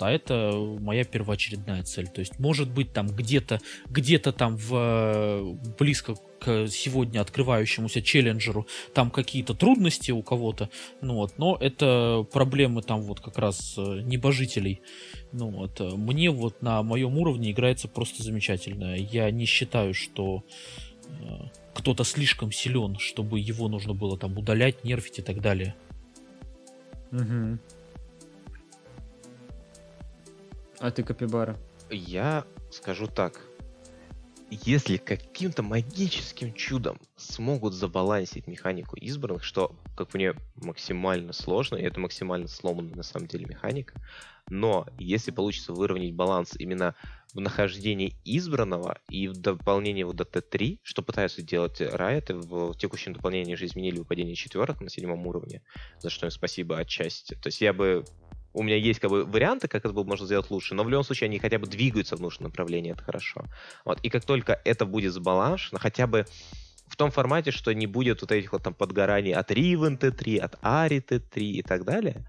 S3: А это моя первоочередная цель. То есть, может быть, там где-то где-то там в э, близко к сегодня открывающемуся челленджеру там какие-то трудности у кого-то, ну вот, но это проблемы там вот как раз э, небожителей. Ну вот, э, мне вот на моем уровне играется просто замечательно. Я не считаю, что э, кто-то слишком силен, чтобы его нужно было там удалять, нерфить и так далее.
S1: Угу. А ты, Капибара?
S2: Я скажу так если каким-то магическим чудом смогут забалансить механику избранных, что, как мне, максимально сложно, и это максимально сломанная на самом деле механика, но если получится выровнять баланс именно в нахождении избранного и в дополнении вот до Т3, что пытаются делать Riot, в текущем дополнении же изменили выпадение четверок на седьмом уровне, за что им спасибо отчасти. То есть я бы у меня есть как бы варианты, как это было можно сделать лучше, но в любом случае они хотя бы двигаются в нужном направлении, это хорошо. Вот. И как только это будет сбалансировано, хотя бы в том формате, что не будет вот этих вот там подгораний от Riven T3, от Ari T3 и так далее,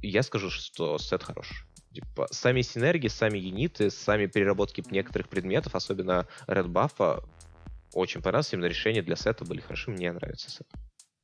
S2: я скажу, что сет хорош. Типа, сами синергии, сами юниты, сами переработки некоторых предметов, особенно Buff, очень понравилось. Именно решения для сета были хороши, мне нравится сет.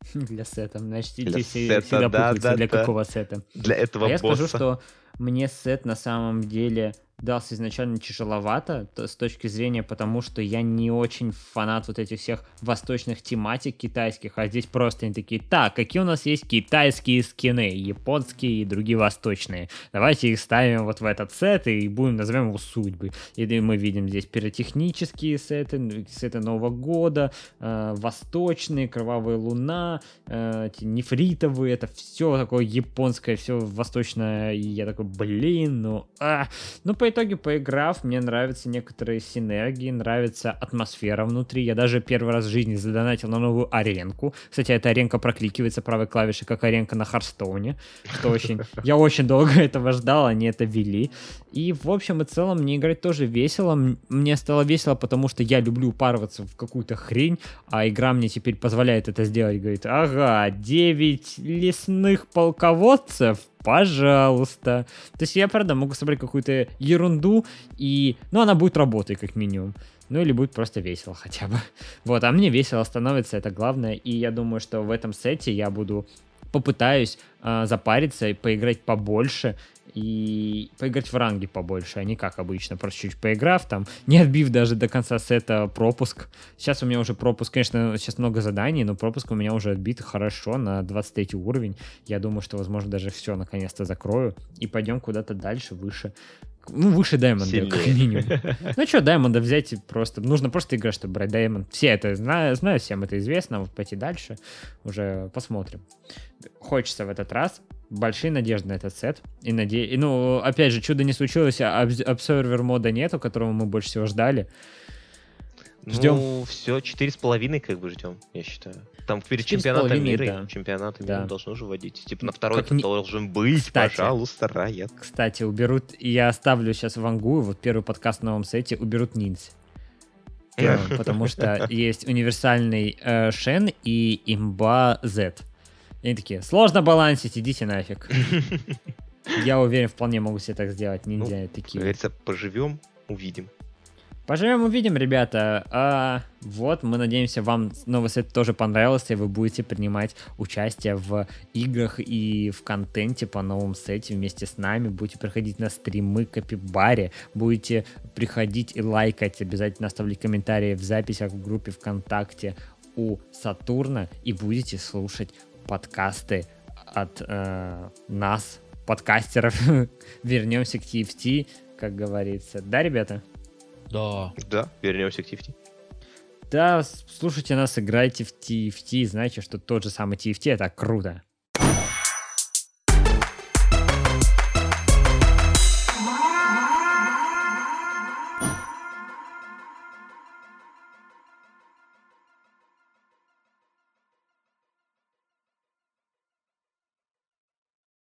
S1: Для сета. Значит, для сета, всегда да, путаются, да, для да. какого сета.
S2: Для этого
S1: а
S2: я
S1: скажу, что мне сет на самом деле дался изначально тяжеловато с точки зрения, потому что я не очень фанат вот этих всех восточных тематик китайских, а здесь просто они такие, так, какие у нас есть китайские скины, японские и другие восточные, давайте их ставим вот в этот сет и будем, назовем его судьбы. И мы видим здесь пиротехнические сеты, сеты Нового года, э, восточные, Кровавая Луна, э, нефритовые, это все такое японское, все восточное, и я такой, блин, ну, а, ну, по итоге, поиграв, мне нравятся некоторые синергии, нравится атмосфера внутри. Я даже первый раз в жизни задонатил на новую аренку. Кстати, эта аренка прокликивается правой клавишей, как аренка на Харстоуне, что очень... Я очень долго этого ждал, они это вели. И, в общем и целом, мне играть тоже весело. Мне стало весело, потому что я люблю упарываться в какую-то хрень, а игра мне теперь позволяет это сделать. Говорит, ага, 9 лесных полководцев, пожалуйста. То есть я, правда, могу собрать какую-то ерунду, и... Ну, она будет работать, как минимум. Ну, или будет просто весело хотя бы. Вот, а мне весело становится, это главное. И я думаю, что в этом сете я буду попытаюсь э, запариться и поиграть побольше, и поиграть в ранге побольше, а не как обычно, просто чуть поиграв там, не отбив даже до конца сета пропуск. Сейчас у меня уже пропуск, конечно, сейчас много заданий, но пропуск у меня уже отбит хорошо на 23 уровень. Я думаю, что, возможно, даже все наконец-то закрою и пойдем куда-то дальше, выше. Ну, выше Даймонда, как минимум. Ну что, Даймонда взять просто... Нужно просто играть, чтобы брать Даймонд. Все это знают, знают, всем это известно. Вот пойти дальше, уже посмотрим. Хочется в этот раз большие надежды на этот сет. И наде... И, ну, опять же, чудо не случилось, а обсервер мода нету, которого мы больше всего ждали.
S2: Ждем. Ну, все, четыре с половиной как бы ждем, я считаю. Там перед чемпионатом мира да. чемпионатом да. должны уже вводить. Типа на второй как не... должен быть, кстати, пожалуйста, Райет.
S1: Кстати, уберут, я оставлю сейчас вангую, вот первый подкаст на новом сете, уберут ниндзя. Потому что есть универсальный э, Шен и имба Z. И они такие, сложно балансить, идите нафиг. Я уверен, вполне могу себе так сделать. Ниндзя ну, такие.
S2: Говорится, поживем, увидим.
S1: Поживем, увидим, ребята. А, вот, мы надеемся, вам новый сет тоже понравился, и вы будете принимать участие в играх и в контенте по новому сете вместе с нами. Будете приходить на стримы Капибаре, будете приходить и лайкать, обязательно оставлять комментарии в записях в группе ВКонтакте у Сатурна и будете слушать подкасты от э, нас, подкастеров. Вернемся к TFT, как говорится. Да, ребята?
S3: Да.
S2: Да, вернемся к TFT.
S1: Да, слушайте нас, играйте в TFT, знаете, что тот же самый TFT это круто.